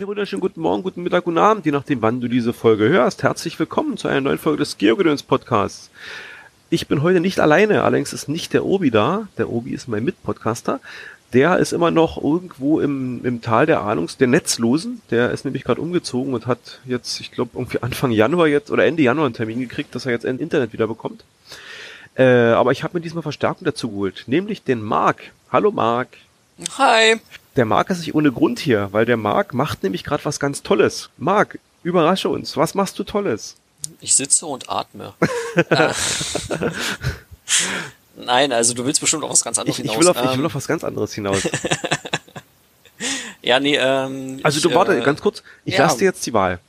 Einen wunderschönen guten Morgen, guten Mittag, guten Abend, je nachdem, wann du diese Folge hörst. Herzlich willkommen zu einer neuen Folge des Geogedöns Podcasts. Ich bin heute nicht alleine, allerdings ist nicht der Obi da. Der Obi ist mein Mitpodcaster. Der ist immer noch irgendwo im, im Tal der Ahnungs, der Netzlosen. Der ist nämlich gerade umgezogen und hat jetzt, ich glaube, irgendwie Anfang Januar jetzt oder Ende Januar einen Termin gekriegt, dass er jetzt ein Internet wieder bekommt. Äh, aber ich habe mir diesmal Verstärkung dazu geholt, nämlich den Marc. Hallo Marc. Hi. Der Marc ist nicht ohne Grund hier, weil der Marc macht nämlich gerade was ganz Tolles. Marc, überrasche uns. Was machst du Tolles? Ich sitze und atme. Äh, Nein, also du willst bestimmt auf was ganz anderes Ich, ich, hinaus. will, auf, ich will Ähm, auf was ganz anderes hinaus. ja, nee, ähm, Also ich, du warte, äh, ganz kurz, ich ja. lasse dir jetzt die Wahl.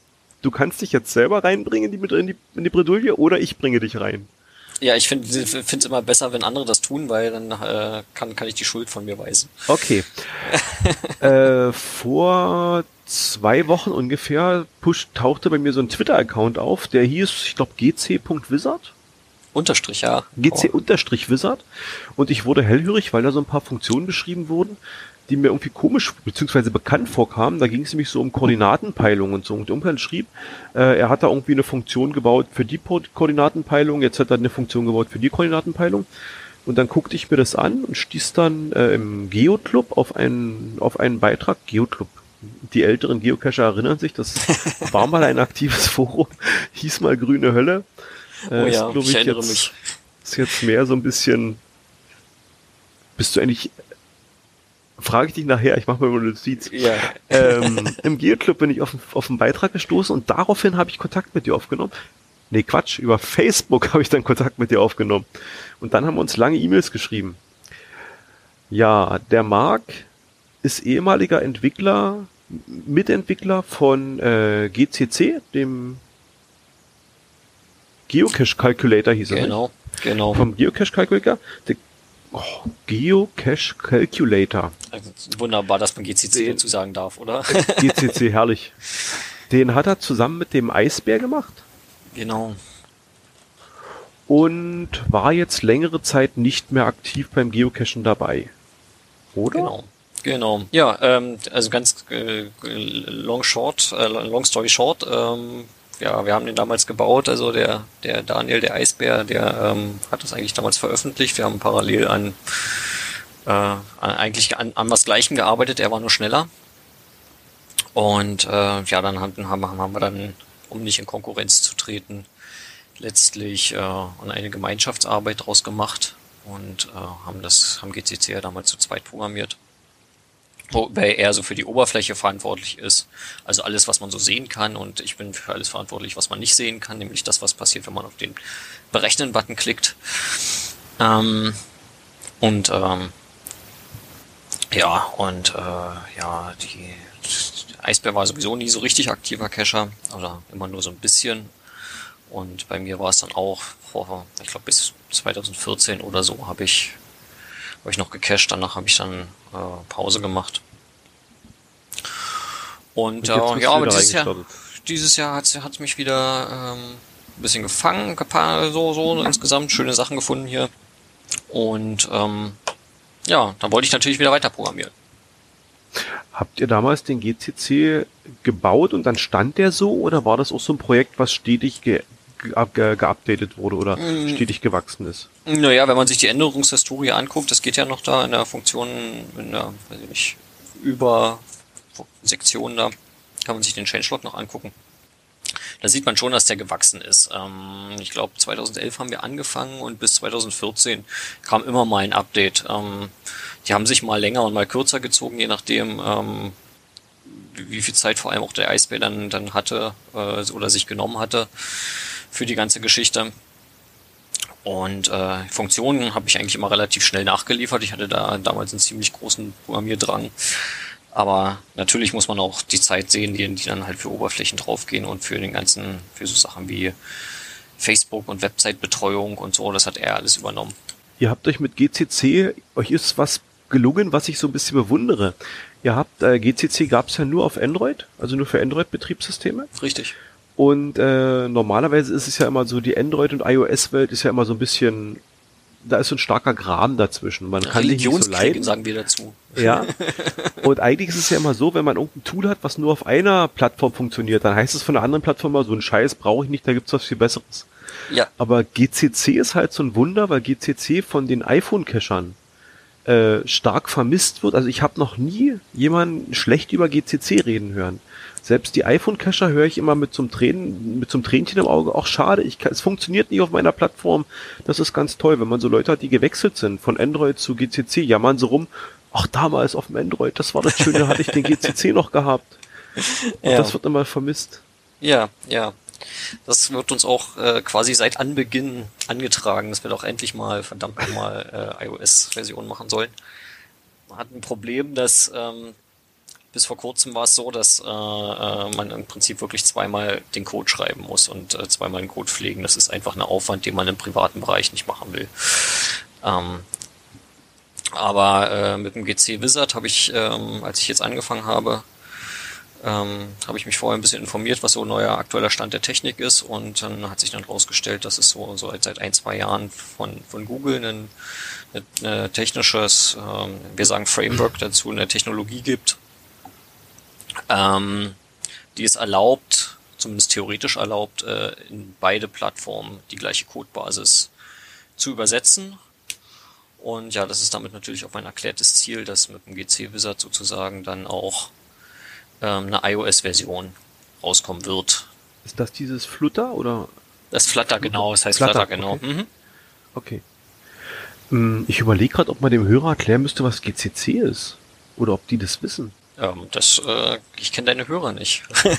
Du kannst dich jetzt selber reinbringen in die, in die, in die Bredouille oder ich bringe dich rein. Ja, ich finde es immer besser, wenn andere das tun, weil dann äh, kann, kann ich die Schuld von mir weisen. Okay. äh, vor zwei Wochen ungefähr push, tauchte bei mir so ein Twitter-Account auf, der hieß, ich glaube, gc.wizard. Unterstrich, ja. gc-wizard. Und ich wurde hellhörig, weil da so ein paar Funktionen beschrieben wurden, die mir irgendwie komisch bzw. bekannt vorkamen. Da ging es nämlich so um Koordinatenpeilung und so. Und irgendwann schrieb, äh, er hat da irgendwie eine Funktion gebaut für die Po- Koordinatenpeilung, jetzt hat er eine Funktion gebaut für die Koordinatenpeilung. Und dann guckte ich mir das an und stieß dann äh, im Geoclub auf einen, auf einen Beitrag. Geoclub. Die älteren Geocacher erinnern sich, das war mal ein aktives Forum, hieß mal Grüne Hölle. Äh, Oh ist, ja, glaub ich erinnere jetzt, mich. Ist jetzt mehr so ein bisschen. Bist du eigentlich. Frage ich dich nachher, ich mache mal eine Notiz. Ja. Ähm, Im Geoclub bin ich auf, auf einen Beitrag gestoßen und daraufhin habe ich Kontakt mit dir aufgenommen. Nee, Quatsch, über Facebook habe ich dann Kontakt mit dir aufgenommen. Und dann haben wir uns lange E-Mails geschrieben. Ja, der Marc ist ehemaliger Entwickler, Mitentwickler von äh, GCC, dem Geocache Calculator hieß er. nicht? Genau, genau. Vom Geocache Calculator. Der, oh, Geocache Calculator. Also, wunderbar, dass man GCC Den- dazu sagen darf, oder? GCC, herrlich. Den hat er zusammen mit dem Eisbär gemacht genau. und war jetzt längere Zeit nicht mehr aktiv beim Geocachen dabei. Oder? Genau. Genau. Ja, ähm, also ganz äh, long short, äh, long story short, ähm, ja, wir haben den damals gebaut, also der, der Daniel, der Eisbär, der ähm, hat das eigentlich damals veröffentlicht. Wir haben parallel an, äh, an eigentlich an, an was Gleichem gearbeitet, er war nur schneller. Und äh, ja, dann haben, haben, haben wir dann, um nicht in Konkurrenz zu treten, letztlich äh, eine Gemeinschaftsarbeit draus gemacht und äh, haben das, haben GCC ja damals zu zweit programmiert. Wobei er so für die Oberfläche verantwortlich ist. Also alles, was man so sehen kann und ich bin für alles verantwortlich, was man nicht sehen kann, nämlich das, was passiert, wenn man auf den Berechnen-Button klickt. Ähm, und ähm, ja, und äh, ja, die Eisbär war sowieso nie so richtig aktiver Cacher, oder immer nur so ein bisschen. Und bei mir war es dann auch vor, ich glaube bis 2014 oder so habe ich habe ich noch gecached, danach habe ich dann äh, Pause gemacht. Und, Und äh, ja, aber dieses Jahr, dieses Jahr hat es mich wieder ähm, ein bisschen gefangen, so, so insgesamt schöne Sachen gefunden hier. Und ähm, ja, dann wollte ich natürlich wieder weiter programmieren. Habt ihr damals den GCC gebaut und dann stand der so oder war das auch so ein Projekt, was stetig ge geupdatet wurde oder Mm. stetig gewachsen ist? Naja, wenn man sich die Änderungshistorie anguckt, das geht ja noch da in der Funktion, in der, weiß ich nicht, über Sektion da, kann man sich den Changelog noch angucken. Da sieht man schon, dass der gewachsen ist. Ähm, ich glaube, 2011 haben wir angefangen und bis 2014 kam immer mal ein Update. Ähm, die haben sich mal länger und mal kürzer gezogen, je nachdem, ähm, wie wie viel Zeit vor allem auch der Eisbär dann, dann hatte äh, oder sich genommen hatte für die ganze Geschichte. Und äh, Funktionen habe ich eigentlich immer relativ schnell nachgeliefert. Ich hatte da damals einen ziemlich großen Programmierdrang. Aber natürlich muss man auch die Zeit sehen, die, die dann halt für Oberflächen draufgehen und für den ganzen, für so Sachen wie Facebook und Website-Betreuung und so. Das hat er alles übernommen. Ihr habt euch mit GCC, euch ist was gelungen, was ich so ein bisschen bewundere. Ihr habt, äh, GCC gab es ja nur auf Android, also nur für Android-Betriebssysteme. Richtig. Und äh, normalerweise ist es ja immer so, die Android- und iOS-Welt ist ja immer so ein bisschen da ist so ein starker Graben dazwischen. Man kann nicht so leiden. sagen wir dazu. Ja. Und eigentlich ist es ja immer so, wenn man irgendein Tool hat, was nur auf einer Plattform funktioniert, dann heißt es von der anderen Plattform mal, so ein Scheiß brauche ich nicht, da gibt's was viel Besseres. Ja. Aber GCC ist halt so ein Wunder, weil GCC von den iPhone-Cachern äh, stark vermisst wird. Also ich habe noch nie jemanden schlecht über GCC reden hören. Selbst die iPhone-Cacher höre ich immer mit zum Tränen, mit zum Tränchen im Auge. Auch schade, ich es funktioniert nicht auf meiner Plattform. Das ist ganz toll, wenn man so Leute hat, die gewechselt sind von Android zu GCC, jammern sie rum. Ach, damals auf dem Android, das war das Schöne, hatte ich den GCC noch gehabt. Und ja. das wird immer vermisst. Ja, ja. Das wird uns auch äh, quasi seit Anbeginn angetragen, dass wir doch endlich mal verdammt nochmal äh, iOS-Version machen sollen. Man hat ein Problem, dass ähm, bis vor kurzem war es so, dass äh, äh, man im Prinzip wirklich zweimal den Code schreiben muss und äh, zweimal den Code pflegen. Das ist einfach ein Aufwand, den man im privaten Bereich nicht machen will. Ähm, aber äh, mit dem GC Wizard habe ich, ähm, als ich jetzt angefangen habe, ähm, habe ich mich vorher ein bisschen informiert, was so neuer aktueller Stand der Technik ist und dann hat sich dann rausgestellt, dass es so, so seit ein, zwei Jahren von, von Google ein, ein, ein technisches, ähm, wir sagen Framework dazu, eine Technologie gibt, ähm, die es erlaubt, zumindest theoretisch erlaubt, äh, in beide Plattformen die gleiche Codebasis zu übersetzen. Und ja, das ist damit natürlich auch mein erklärtes Ziel, dass mit dem GC Wizard sozusagen dann auch ähm, eine iOS-Version rauskommen wird. Ist das dieses Flutter oder? Das Flutter, genau, das heißt Flutter, Flutter genau. Okay. Mhm. okay. Hm, ich überlege gerade, ob man dem Hörer erklären müsste, was GCC ist. Oder ob die das wissen. Ähm, das, äh, ich kenne deine Hörer nicht.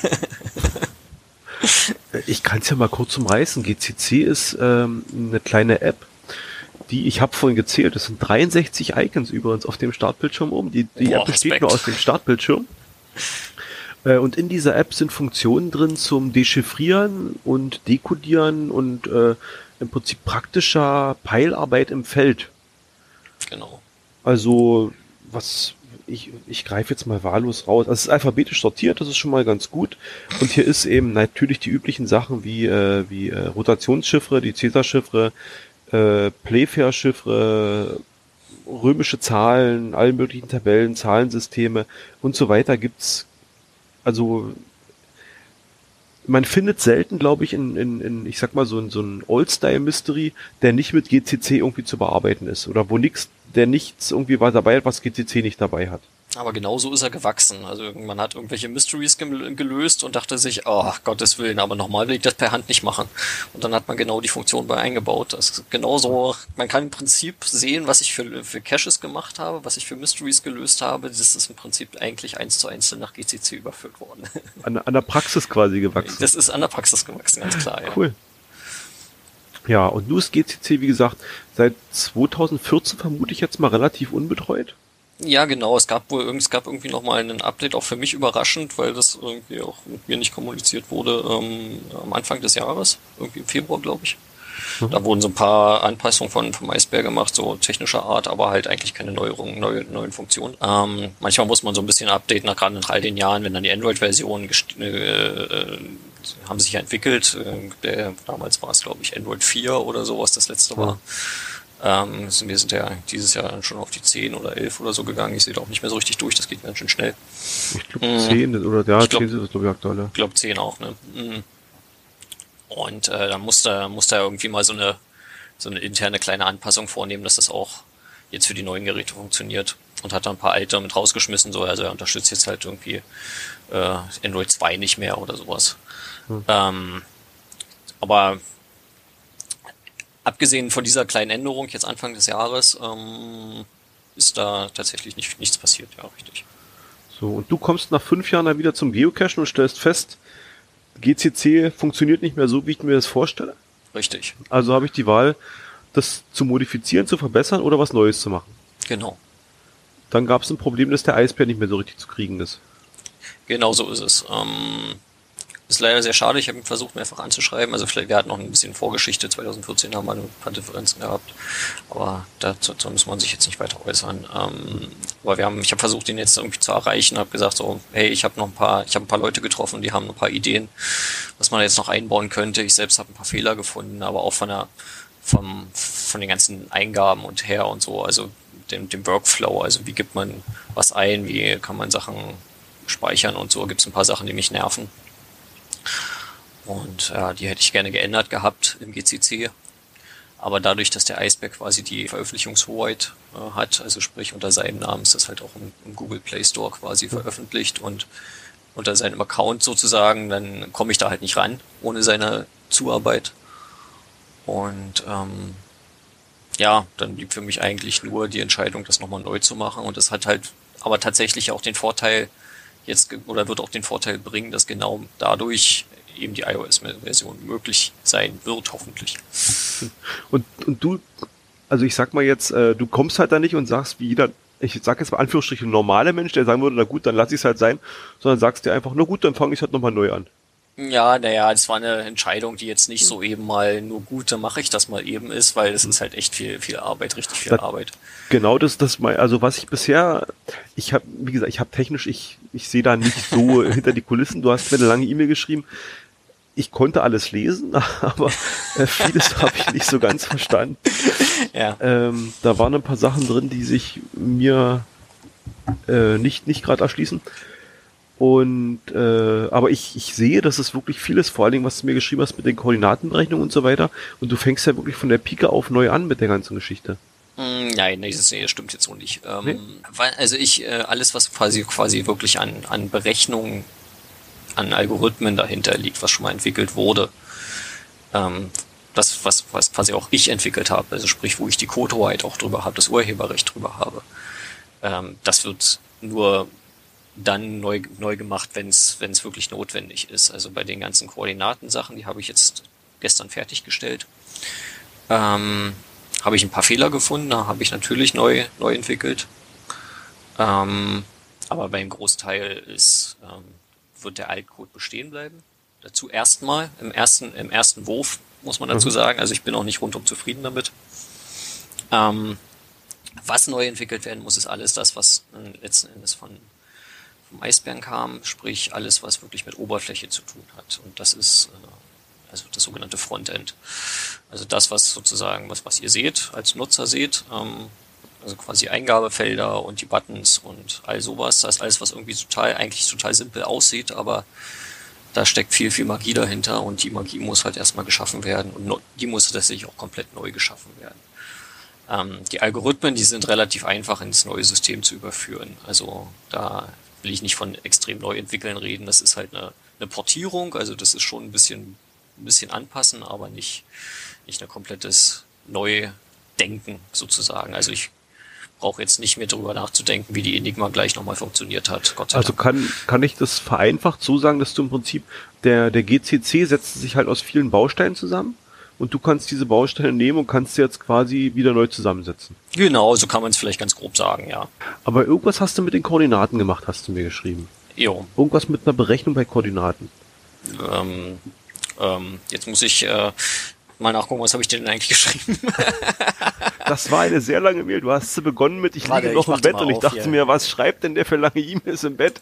ich kann es ja mal kurz umreißen. GCC ist ähm, eine kleine App, die ich habe vorhin gezählt. Das sind 63 Icons übrigens auf dem Startbildschirm oben. Die, die Boah, App besteht Respekt. nur aus dem Startbildschirm. Äh, und in dieser App sind Funktionen drin zum Dechiffrieren und Dekodieren und äh, im Prinzip praktischer Peilarbeit im Feld. Genau. Also was ich, ich greife jetzt mal wahllos raus. Also es ist alphabetisch sortiert, das ist schon mal ganz gut. Und hier ist eben natürlich die üblichen Sachen wie, äh, wie äh, Rotationschiffre, die Cäsar-Chiffre, äh, Playfair-Chiffre, römische Zahlen, alle möglichen Tabellen, Zahlensysteme und so weiter gibt's. Also man findet selten, glaube ich, in, in, in, ich sag mal, so, in, so ein Old-Style-Mystery, der nicht mit GCC irgendwie zu bearbeiten ist oder wo nichts der nichts irgendwie dabei hat, was GCC nicht dabei hat. Aber genau so ist er gewachsen. Also man hat irgendwelche Mysteries gelöst und dachte sich, oh Gottes Willen, aber nochmal will ich das per Hand nicht machen. Und dann hat man genau die Funktion bei eingebaut. Das ist genauso, man kann im Prinzip sehen, was ich für, für Caches gemacht habe, was ich für Mysteries gelöst habe. Das ist im Prinzip eigentlich eins zu eins nach GCC überführt worden. An, an der Praxis quasi gewachsen. Das ist an der Praxis gewachsen, ganz klar, ja. Cool. Ja, und nun ist GCC, wie gesagt, seit 2014 vermute ich jetzt mal relativ unbetreut. Ja, genau. Es gab wohl es gab irgendwie noch mal ein Update, auch für mich überraschend, weil das irgendwie auch mit mir nicht kommuniziert wurde ähm, am Anfang des Jahres, irgendwie im Februar, glaube ich. Mhm. Da wurden so ein paar Anpassungen von vom Eisberg gemacht, so technischer Art, aber halt eigentlich keine Neuerungen, neue, neuen Funktionen. Ähm, manchmal muss man so ein bisschen updaten, gerade nach all den Jahren, wenn dann die Android-Version äh, äh, haben sich ja entwickelt. Äh, der, damals war es, glaube ich, Android 4 oder sowas, das letzte war. Ähm, wir sind ja dieses Jahr dann schon auf die 10 oder 11 oder so gegangen. Ich sehe da auch nicht mehr so richtig durch, das geht ganz schön schnell. Ich glaube mhm. 10 oder ja, ich glaub, 10 ist glaube ich aktuell. Ich glaube 10 auch, ne? Mhm. Und äh, dann musste, musste er irgendwie mal so eine, so eine interne kleine Anpassung vornehmen, dass das auch jetzt für die neuen Geräte funktioniert. Und hat dann ein paar alte mit rausgeschmissen, so, also er unterstützt jetzt halt irgendwie äh, Android 2 nicht mehr oder sowas. Hm. Ähm, aber abgesehen von dieser kleinen Änderung jetzt Anfang des Jahres ähm, ist da tatsächlich nicht, nichts passiert, ja, richtig. So, und du kommst nach fünf Jahren dann wieder zum Geocachen und stellst fest, GCC funktioniert nicht mehr so, wie ich mir das vorstelle? Richtig. Also habe ich die Wahl, das zu modifizieren, zu verbessern oder was Neues zu machen. Genau. Dann gab es ein Problem, dass der Eisbär nicht mehr so richtig zu kriegen ist. Genau so ist es. Ähm, ist leider sehr schade. Ich habe versucht, mehrfach anzuschreiben. Also vielleicht, wir hatten noch ein bisschen Vorgeschichte. 2014 haben wir ein paar Differenzen gehabt. Aber dazu, dazu muss man sich jetzt nicht weiter äußern. Ähm, aber wir haben, ich habe versucht, ihn jetzt irgendwie zu erreichen. Habe gesagt so, hey, ich habe noch ein paar, ich habe ein paar Leute getroffen, die haben ein paar Ideen, was man jetzt noch einbauen könnte. Ich selbst habe ein paar Fehler gefunden, aber auch von der vom, von den ganzen Eingaben und her und so, also dem, dem Workflow, also wie gibt man was ein, wie kann man Sachen speichern und so, gibt es ein paar Sachen, die mich nerven. Und ja, die hätte ich gerne geändert gehabt im GCC. Aber dadurch, dass der Eisberg quasi die Veröffentlichungshoheit äh, hat, also sprich unter seinem Namen ist das halt auch im, im Google Play Store quasi veröffentlicht und unter seinem Account sozusagen, dann komme ich da halt nicht ran ohne seine Zuarbeit. Und ähm, ja, dann blieb für mich eigentlich nur die Entscheidung, das nochmal neu zu machen. Und das hat halt aber tatsächlich auch den Vorteil, jetzt oder wird auch den Vorteil bringen, dass genau dadurch eben die iOS-Version möglich sein wird, hoffentlich. Und, und du, also ich sag mal jetzt, äh, du kommst halt da nicht und sagst, wie jeder, ich sag jetzt mal Anführungsstrichen, normale Mensch, der sagen würde, na gut, dann lass ich es halt sein, sondern sagst dir einfach, na gut, dann fange ich halt nochmal neu an. Ja, naja, das war eine Entscheidung, die jetzt nicht so eben mal nur gut, dann mache ich das mal eben ist, weil es ist halt echt viel, viel Arbeit, richtig viel das, Arbeit. Genau, das, das mal, also was ich bisher, ich habe, wie gesagt, ich habe technisch, ich, ich sehe da nicht so hinter die Kulissen. Du hast mir eine lange E-Mail geschrieben. Ich konnte alles lesen, aber äh, vieles habe ich nicht so ganz verstanden. Ja. Ähm, da waren ein paar Sachen drin, die sich mir äh, nicht nicht gerade erschließen. Und äh, aber ich, ich sehe, dass es wirklich vieles, vor allen Dingen, was du mir geschrieben hast mit den Koordinatenberechnungen und so weiter. Und du fängst ja wirklich von der Pike auf neu an mit der ganzen Geschichte. Mm, nein, das stimmt jetzt so nicht. Ähm, nee? weil, also ich, äh, alles, was quasi quasi wirklich an, an Berechnungen, an Algorithmen dahinter liegt, was schon mal entwickelt wurde, ähm, das, was, was quasi auch ich entwickelt habe, also sprich, wo ich die Code-Hoheit auch drüber habe, das Urheberrecht drüber habe, ähm, das wird nur dann neu, neu gemacht, wenn es wirklich notwendig ist. Also bei den ganzen Koordinatensachen, die habe ich jetzt gestern fertiggestellt. Ähm, habe ich ein paar Fehler gefunden, da habe ich natürlich neu, neu entwickelt. Ähm, aber beim Großteil ist, ähm, wird der Altcode bestehen bleiben. Dazu erstmal, im ersten, im ersten Wurf, muss man dazu mhm. sagen. Also ich bin auch nicht rundum zufrieden damit. Ähm, was neu entwickelt werden muss, ist alles das, was letzten Endes von vom Eisbären kam, sprich alles, was wirklich mit Oberfläche zu tun hat. Und das ist äh, also das sogenannte Frontend. Also das, was sozusagen, was, was ihr seht, als Nutzer seht, ähm, also quasi Eingabefelder und die Buttons und all sowas. Das ist alles, was irgendwie total, eigentlich total simpel aussieht, aber da steckt viel, viel Magie dahinter und die Magie muss halt erstmal geschaffen werden und die muss tatsächlich auch komplett neu geschaffen werden. Ähm, die Algorithmen, die sind relativ einfach ins neue System zu überführen. Also da will ich nicht von extrem neu entwickeln reden. Das ist halt eine, eine Portierung, also das ist schon ein bisschen, ein bisschen anpassen, aber nicht, nicht ein komplettes Neudenken sozusagen. Also ich brauche jetzt nicht mehr darüber nachzudenken, wie die Enigma gleich nochmal funktioniert hat. Gott sei also Dank. kann, kann ich das vereinfacht so sagen, dass du im Prinzip, der, der GCC setzt sich halt aus vielen Bausteinen zusammen? Und du kannst diese Bausteine nehmen und kannst sie jetzt quasi wieder neu zusammensetzen. Genau, so kann man es vielleicht ganz grob sagen, ja. Aber irgendwas hast du mit den Koordinaten gemacht, hast du mir geschrieben. Jo. Irgendwas mit einer Berechnung bei Koordinaten. Ähm, ähm, jetzt muss ich äh, mal nachgucken, was habe ich denn eigentlich geschrieben? das war eine sehr lange Mail. Du hast sie begonnen mit, ich Warte, liege noch ich im Bett und ich dachte hier. mir, was schreibt denn der für lange E-Mails im Bett?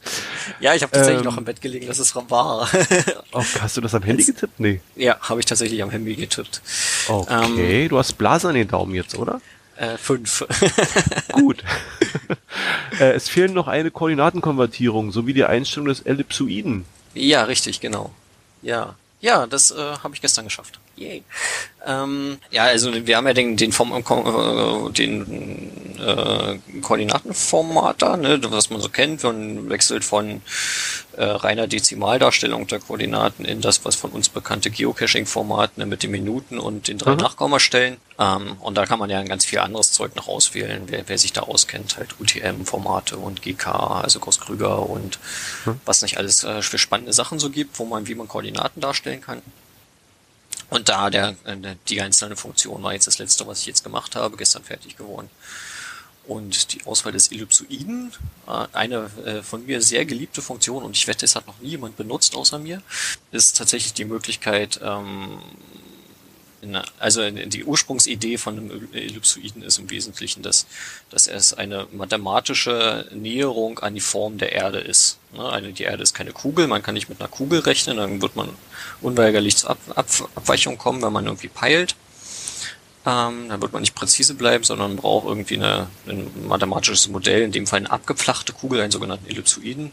Ja, ich habe tatsächlich ähm, noch im Bett gelegen, das ist wahr. oh, hast du das am Handy getippt? Nee. Ja, habe ich tatsächlich am Handy getippt. Okay, ähm, du hast Blasen an den Daumen jetzt, oder? Äh, fünf. Gut. äh, es fehlen noch eine Koordinatenkonvertierung sowie die Einstellung des Ellipsoiden. Ja, richtig, genau. Ja. Ja, das äh, habe ich gestern geschafft. Yay. Ähm, ja, also wir haben ja den, den, Form, äh, den äh, Koordinatenformater, ne, was man so kennt. Man wechselt von äh, reiner Dezimaldarstellung der Koordinaten in das, was von uns bekannte Geocaching-Format ne, mit den Minuten und den drei mhm. Nachkommastellen. Ähm, und da kann man ja ganz viel anderes Zeug noch auswählen, wer, wer sich da auskennt, halt UTM-Formate und GK, also Groß-Krüger und mhm. was nicht alles äh, für spannende Sachen so gibt, wo man, wie man Koordinaten darstellen kann. Und da der, äh, die einzelne Funktion war jetzt das letzte, was ich jetzt gemacht habe, gestern fertig geworden. Und die Auswahl des Ellipsoiden, äh, eine äh, von mir sehr geliebte Funktion, und ich wette, es hat noch nie jemand benutzt außer mir, ist tatsächlich die Möglichkeit, ähm, also die Ursprungsidee von einem Ellipsoiden ist im Wesentlichen, dass, dass es eine mathematische Näherung an die Form der Erde ist. Ne, die Erde ist keine Kugel, man kann nicht mit einer Kugel rechnen, dann wird man unweigerlich zur Ab Ab Abweichung kommen, wenn man irgendwie peilt. Ähm, dann wird man nicht präzise bleiben, sondern braucht irgendwie eine, ein mathematisches Modell, in dem Fall eine abgeflachte Kugel, einen sogenannten Ellipsoiden,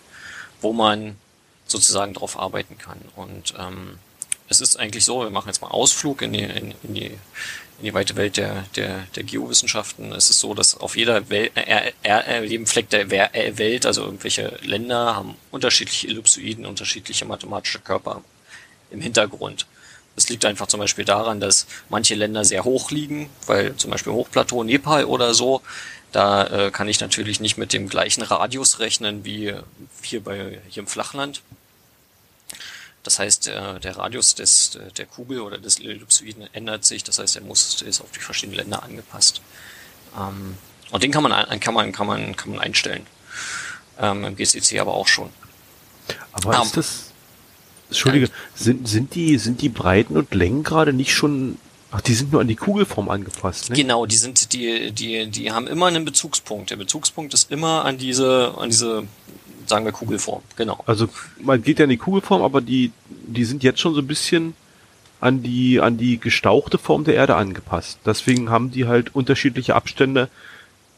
wo man sozusagen drauf arbeiten kann. Und ähm, es ist eigentlich so, wir machen jetzt mal Ausflug in die, in, in die, in die weite Welt der, der, der Geowissenschaften. Es ist so, dass auf jeder Welt, äh, äh, jedem Fleck der Welt, also irgendwelche Länder, haben unterschiedliche Ellipsoiden, unterschiedliche mathematische Körper im Hintergrund. Das liegt einfach zum Beispiel daran, dass manche Länder sehr hoch liegen, weil zum Beispiel Hochplateau Nepal oder so, da äh, kann ich natürlich nicht mit dem gleichen Radius rechnen wie hier bei hier im Flachland. Das heißt, äh, der Radius des, der Kugel oder des Ellipsoiden ändert sich. Das heißt, er muss ist auf die verschiedenen Länder angepasst. Ähm, und den kann man kann man kann man kann man einstellen. Ähm, Im GCC aber auch schon. Aber um, ist das Entschuldige, sind, sind die, sind die Breiten und Längen gerade nicht schon, ach, die sind nur an die Kugelform angepasst, ne? Genau, die sind, die, die, die haben immer einen Bezugspunkt. Der Bezugspunkt ist immer an diese, an diese sagen wir Kugelform, genau. Also man geht ja in die Kugelform, aber die, die sind jetzt schon so ein bisschen an die, an die gestauchte Form der Erde angepasst. Deswegen haben die halt unterschiedliche Abstände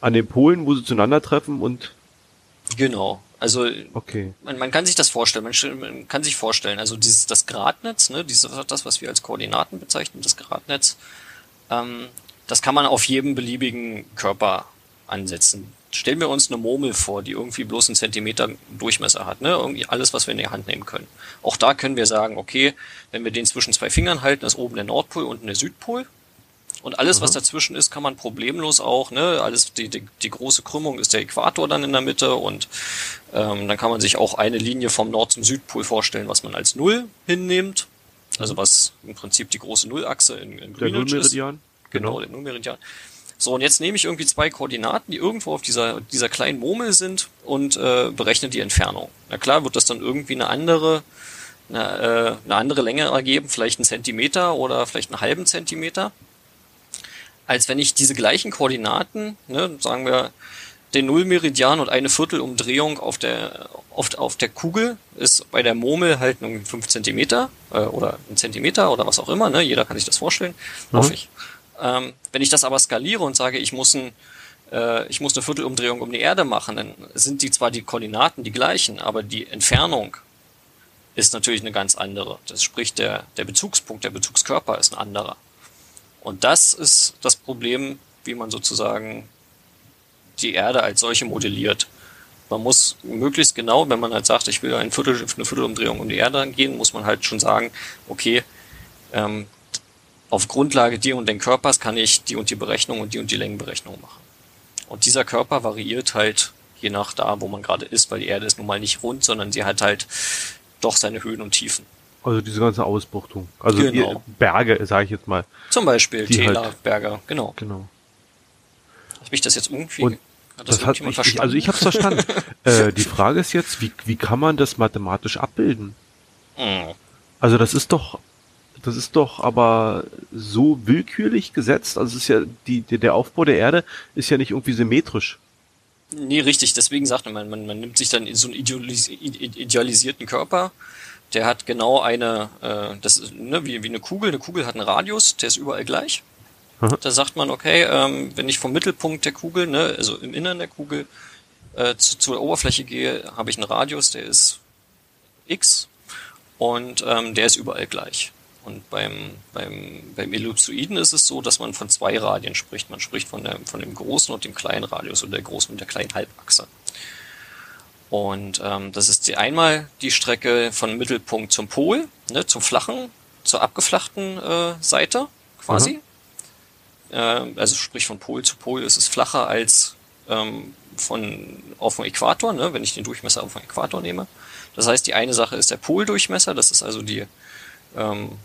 an den Polen, wo sie zueinander treffen und. Genau. Also okay. man, man kann sich das vorstellen, man, man, kann sich vorstellen, also dieses das Gradnetz, ne, dieses das, was wir als Koordinaten bezeichnen, das Gradnetz, ähm, das kann man auf jedem beliebigen Körper ansetzen stellen wir uns eine Murmel vor, die irgendwie bloß einen Zentimeter Durchmesser hat, ne? Irgendwie alles, was wir in die Hand nehmen können. Auch da können wir sagen, okay, wenn wir den zwischen zwei Fingern halten, ist oben der Nordpol, unten der Südpol. Und alles, mhm. was dazwischen ist, kann man problemlos auch, ne, alles, die, die, die große Krümmung ist der Äquator dann in der Mitte und ähm, dann kann man sich auch eine Linie vom Nord zum Südpol vorstellen, was man als Null hinnimmt. Also was im Prinzip die große Nullachse in, in Greenwich ist. Genau, genau, der Nullmeridian. So, und jetzt nehme ich irgendwie zwei Koordinaten, die irgendwo auf dieser, dieser kleinen Murmel sind und äh, berechne die Entfernung. Na klar, wird das dann irgendwie eine andere, eine, äh, eine andere Länge ergeben, vielleicht einen Zentimeter oder vielleicht einen halben Zentimeter, als wenn ich diese gleichen Koordinaten, ne, sagen wir, den Nullmeridian und eine Viertelumdrehung auf der, auf, auf der Kugel ist bei der Murmel halt nur 5 Zentimeter äh, oder ein Zentimeter oder was auch immer, ne? Jeder kann sich das vorstellen, mhm. hoffe ich. Ähm, wenn ich das aber skaliere und sage, ich muss, ein, äh, ich muss eine Viertelumdrehung um die Erde machen, dann sind die zwar die Koordinaten die gleichen, aber die Entfernung ist natürlich eine ganz andere. Das spricht der, der Bezugspunkt, der Bezugskörper ist ein anderer. Und das ist das Problem, wie man sozusagen die Erde als solche modelliert. Man muss möglichst genau, wenn man halt sagt, ich will ein Viertel, eine Viertelumdrehung um die Erde gehen, muss man halt schon sagen, okay, ähm, auf Grundlage die und den Körpers kann ich die und die Berechnung und die und die Längenberechnung machen. Und dieser Körper variiert halt je nach da, wo man gerade ist, weil die Erde ist nun mal nicht rund, sondern sie hat halt doch seine Höhen und Tiefen. Also diese ganze Ausbuchtung. Also genau. Berge, sage ich jetzt mal. Zum Beispiel Täler, halt, Berge, genau. Genau. Habe ich das jetzt irgendwie... Und hat das, das hat ich, verstanden? also ich habe es verstanden. äh, die Frage ist jetzt, wie, wie kann man das mathematisch abbilden? Hm. Also das ist doch das ist doch aber so willkürlich gesetzt. Also es ist ja die, der Aufbau der Erde ist ja nicht irgendwie symmetrisch. Nee, richtig. Deswegen sagt man, man, man nimmt sich dann so einen idealis idealisierten Körper. Der hat genau eine, äh, das ist ne, wie, wie eine Kugel. Eine Kugel hat einen Radius, der ist überall gleich. Mhm. Da sagt man, okay, ähm, wenn ich vom Mittelpunkt der Kugel, ne, also im Innern der Kugel, äh, zu, zur Oberfläche gehe, habe ich einen Radius, der ist x und ähm, der ist überall gleich. Und beim, beim, beim Ellipsoiden ist es so, dass man von zwei Radien spricht. Man spricht von, der, von dem großen und dem kleinen Radius oder der großen und der kleinen Halbachse. Und ähm, das ist die, einmal die Strecke von Mittelpunkt zum Pol, ne, zum flachen, zur abgeflachten äh, Seite quasi. Mhm. Äh, also sprich von Pol zu Pol ist es flacher als ähm, von auf dem Äquator, ne, wenn ich den Durchmesser auf dem Äquator nehme. Das heißt, die eine Sache ist der Poldurchmesser, das ist also die ähm,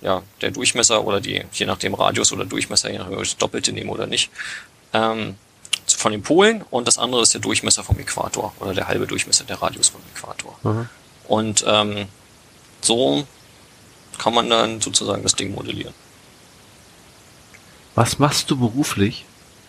ja, der Durchmesser oder die, je nachdem Radius oder Durchmesser, je nachdem, ob ich das Doppelte nehme oder nicht, ähm, von den Polen und das andere ist der Durchmesser vom Äquator oder der halbe Durchmesser, der Radius vom Äquator. Mhm. Und ähm, so kann man dann sozusagen das Ding modellieren. Was machst du beruflich?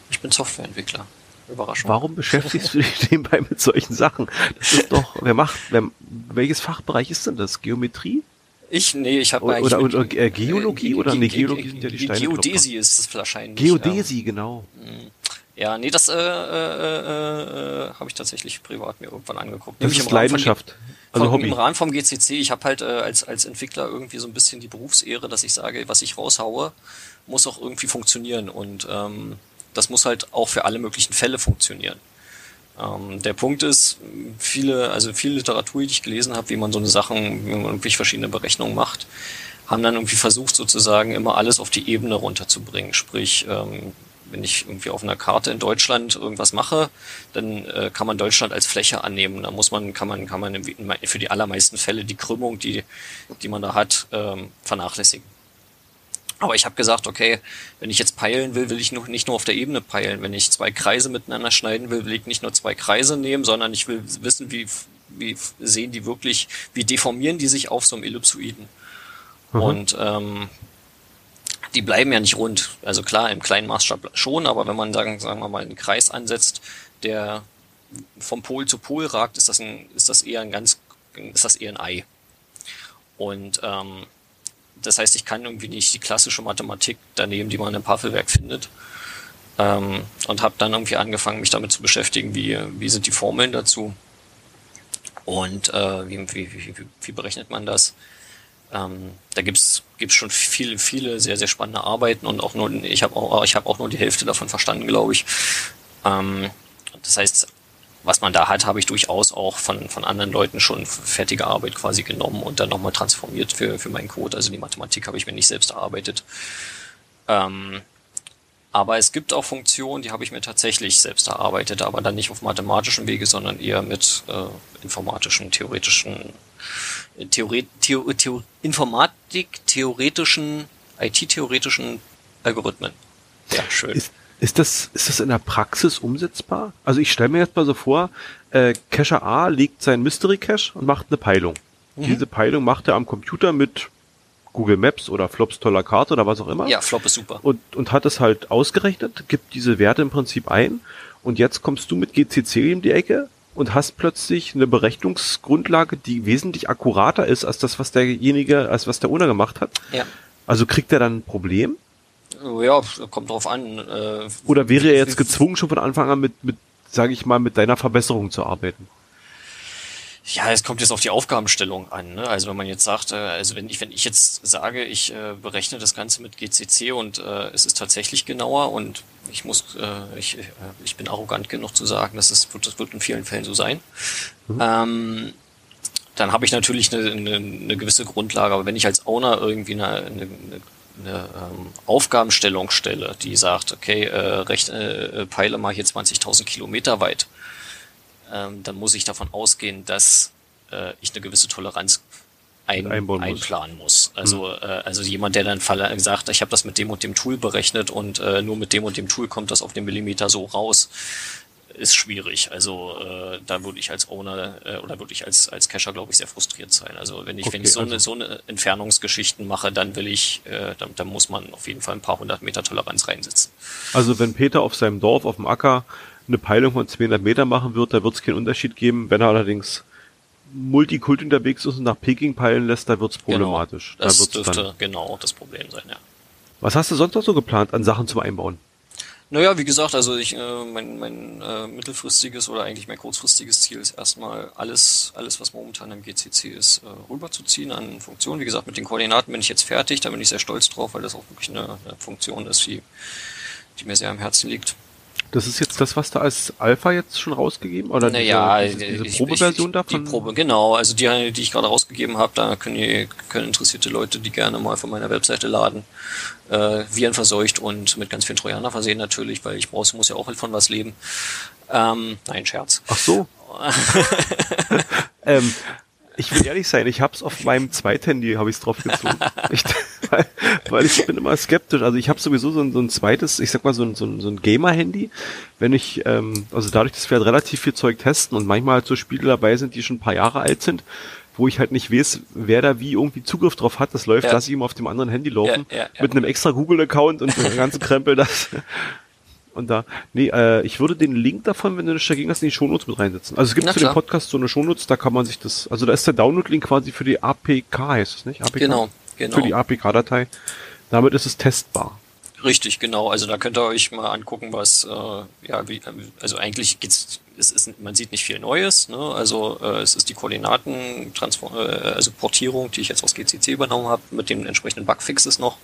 Ich bin Softwareentwickler. Überraschung. Warum beschäftigst du dich nebenbei mit solchen Sachen? Das ist doch, wer macht, wer, welches Fachbereich ist denn das? Geometrie? Ich, nee, ich habe Oder, oder, oder äh, Geologie oder nee, Geologie sind ja die Steine. Geodäsie ist es wahrscheinlich. Geodäsie, ja. genau. Mhm. Ja, nee, das äh, äh, äh, habe ich tatsächlich privat mir irgendwann angeguckt. Das ist Leidenschaft. Also vom, Hobby. Im Rahmen vom GCC, ich habe halt äh, als, als Entwickler irgendwie so ein bisschen die Berufsehre, dass ich sage, was ich raushaue, muss auch irgendwie funktionieren. Und ähm, das muss halt auch für alle möglichen Fälle funktionieren. Ähm, der Punkt ist, viele, also viel Literatur, die ich gelesen habe, wie man so eine Sachen, wie man irgendwie verschiedene Berechnungen macht, haben dann irgendwie versucht, sozusagen immer alles auf die Ebene runterzubringen. Sprich, ähm, wenn ich irgendwie auf einer Karte in Deutschland irgendwas mache, dann äh, kann man Deutschland als Fläche annehmen. Da muss man, kann man, kann man für die allermeisten Fälle die Krümmung, die, die man da hat, ähm, vernachlässigen. Aber ich habe gesagt, okay, wenn ich jetzt peilen will, will ich nur, nicht nur auf der Ebene peilen. Wenn ich zwei Kreise miteinander schneiden will, will ich nicht nur zwei Kreise nehmen, sondern ich will wissen, wie, wie sehen die wirklich, wie deformieren die sich auf so einem Ellipsoiden. Mhm. Und ähm, die bleiben ja nicht rund. Also klar, im kleinen Maßstab schon, aber wenn man sagen, sagen wir mal einen Kreis ansetzt, der vom Pol zu Pol ragt, ist das ein, ist das eher ein ganz, ist das eher ein Ei. Und ähm, das heißt, ich kann irgendwie nicht die klassische Mathematik daneben, die man im Pafelwerk findet. Ähm, und habe dann irgendwie angefangen, mich damit zu beschäftigen, wie, wie sind die Formeln dazu und äh, wie, wie, wie, wie berechnet man das. Ähm, da gibt's gibt's schon viele, viele sehr, sehr spannende Arbeiten und auch nur, ich habe auch, ich hab auch nur die Hälfte davon verstanden, glaube ich. Ähm, das heißt, was man da hat, habe ich durchaus auch von, von anderen Leuten schon fertige Arbeit quasi genommen und dann nochmal transformiert für, für meinen Code. Also die Mathematik habe ich mir nicht selbst erarbeitet. Ähm, aber es gibt auch Funktionen, die habe ich mir tatsächlich selbst erarbeitet, aber dann nicht auf mathematischen Wege, sondern eher mit äh, informatischen, theoretischen, Theoret, Theo, Theo, Informatik, theoretischen, IT-theoretischen Algorithmen. Ja, schön. Ist ist das, ist das in der Praxis umsetzbar? Also ich stelle mir jetzt mal so vor, äh, Cacher A legt sein Mystery Cache und macht eine Peilung. Mhm. Diese Peilung macht er am Computer mit Google Maps oder Flops toller Karte oder was auch immer. Ja, Flop ist super. Und, und hat es halt ausgerechnet, gibt diese Werte im Prinzip ein und jetzt kommst du mit GCC in die Ecke und hast plötzlich eine Berechnungsgrundlage, die wesentlich akkurater ist als das, was derjenige, als was der Owner gemacht hat. Ja. Also kriegt er dann ein Problem? Ja, kommt drauf an. Äh, Oder wäre er jetzt gezwungen, schon von Anfang an mit, mit sage ich mal, mit deiner Verbesserung zu arbeiten? Ja, es kommt jetzt auf die Aufgabenstellung an. Ne? Also wenn man jetzt sagt, äh, also wenn ich, wenn ich jetzt sage, ich äh, berechne das Ganze mit GCC und äh, es ist tatsächlich genauer und ich muss, äh, ich, äh, ich bin arrogant genug zu sagen, dass es das wird in vielen Fällen so sein. Mhm. Ähm, dann habe ich natürlich eine, eine, eine gewisse Grundlage. Aber wenn ich als Owner irgendwie eine, eine, eine eine ähm, Aufgabenstellung stelle, die sagt, okay, äh, recht, äh, peile mal hier 20.000 Kilometer weit, ähm, dann muss ich davon ausgehen, dass äh, ich eine gewisse Toleranz ein, einplanen muss. Also, mhm. äh, also jemand, der dann sagt, ich habe das mit dem und dem Tool berechnet und äh, nur mit dem und dem Tool kommt das auf den Millimeter so raus, ist schwierig. Also äh, da würde ich als Owner äh, oder würde ich als als Cacher glaube ich sehr frustriert sein. Also wenn ich okay, wenn ich so also eine so eine Entfernungsgeschichten mache, dann will ich, äh, dann, dann muss man auf jeden Fall ein paar hundert Meter Toleranz reinsetzen. Also wenn Peter auf seinem Dorf auf dem Acker eine Peilung von 200 Meter machen wird, da wird es keinen Unterschied geben. Wenn er allerdings Multikult unterwegs ist und nach Peking peilen lässt, da wird es genau, problematisch. Genau, das da dürfte dann... genau das Problem sein, ja. Was hast du sonst noch so geplant an Sachen zum Einbauen? Naja, wie gesagt, also ich, äh, mein, mein äh, mittelfristiges oder eigentlich mein kurzfristiges Ziel ist erstmal alles, alles, was momentan im GCC ist, äh, rüberzuziehen an Funktionen. Wie gesagt, mit den Koordinaten bin ich jetzt fertig, da bin ich sehr stolz drauf, weil das auch wirklich eine, eine Funktion ist, die, die mir sehr am Herzen liegt. Das ist jetzt das, was da als Alpha jetzt schon rausgegeben oder naja, diese, diese, Probeversion ich, davon? Die Probe, genau. Also die, die ich gerade rausgegeben habe, da können, die, können interessierte Leute die gerne mal von meiner Webseite laden. Äh, Viren verseucht und mit ganz vielen Trojaner versehen natürlich, weil ich brauche, muss ja auch von was leben. Ähm, nein, Scherz. Ach so. ähm, ich will ehrlich sein, ich hab's auf meinem Zweithandy, habe ich's drauf gezogen. ich, weil, weil, ich bin immer skeptisch. Also ich habe sowieso so ein, so ein zweites, ich sag mal so ein, so ein, so ein Gamer-Handy. Wenn ich, ähm, also dadurch, dass wir halt relativ viel Zeug testen und manchmal halt so Spiele dabei sind, die schon ein paar Jahre alt sind, wo ich halt nicht weiß, wer da wie irgendwie Zugriff drauf hat, das läuft, ja. lass ich ihm auf dem anderen Handy laufen, ja, ja, mit einem extra Google-Account und dem ganzen Krempel, das Und da, nee, äh, ich würde den Link davon, wenn du nicht dagegen hast, in die Shownotes mit reinsetzen. Also es gibt Na zu klar. dem Podcast so eine Shownotes, da kann man sich das, also da ist der Download-Link quasi für die APK, heißt es nicht? APK? Genau, genau. Für die APK-Datei. Damit ist es testbar. Richtig, genau. Also da könnt ihr euch mal angucken, was, äh, ja, wie, also eigentlich geht's, es ist, man sieht nicht viel Neues, ne? Also äh, es ist die Koordinaten, äh, also Portierung, die ich jetzt aus GCC übernommen habe, mit den entsprechenden Bugfixes noch.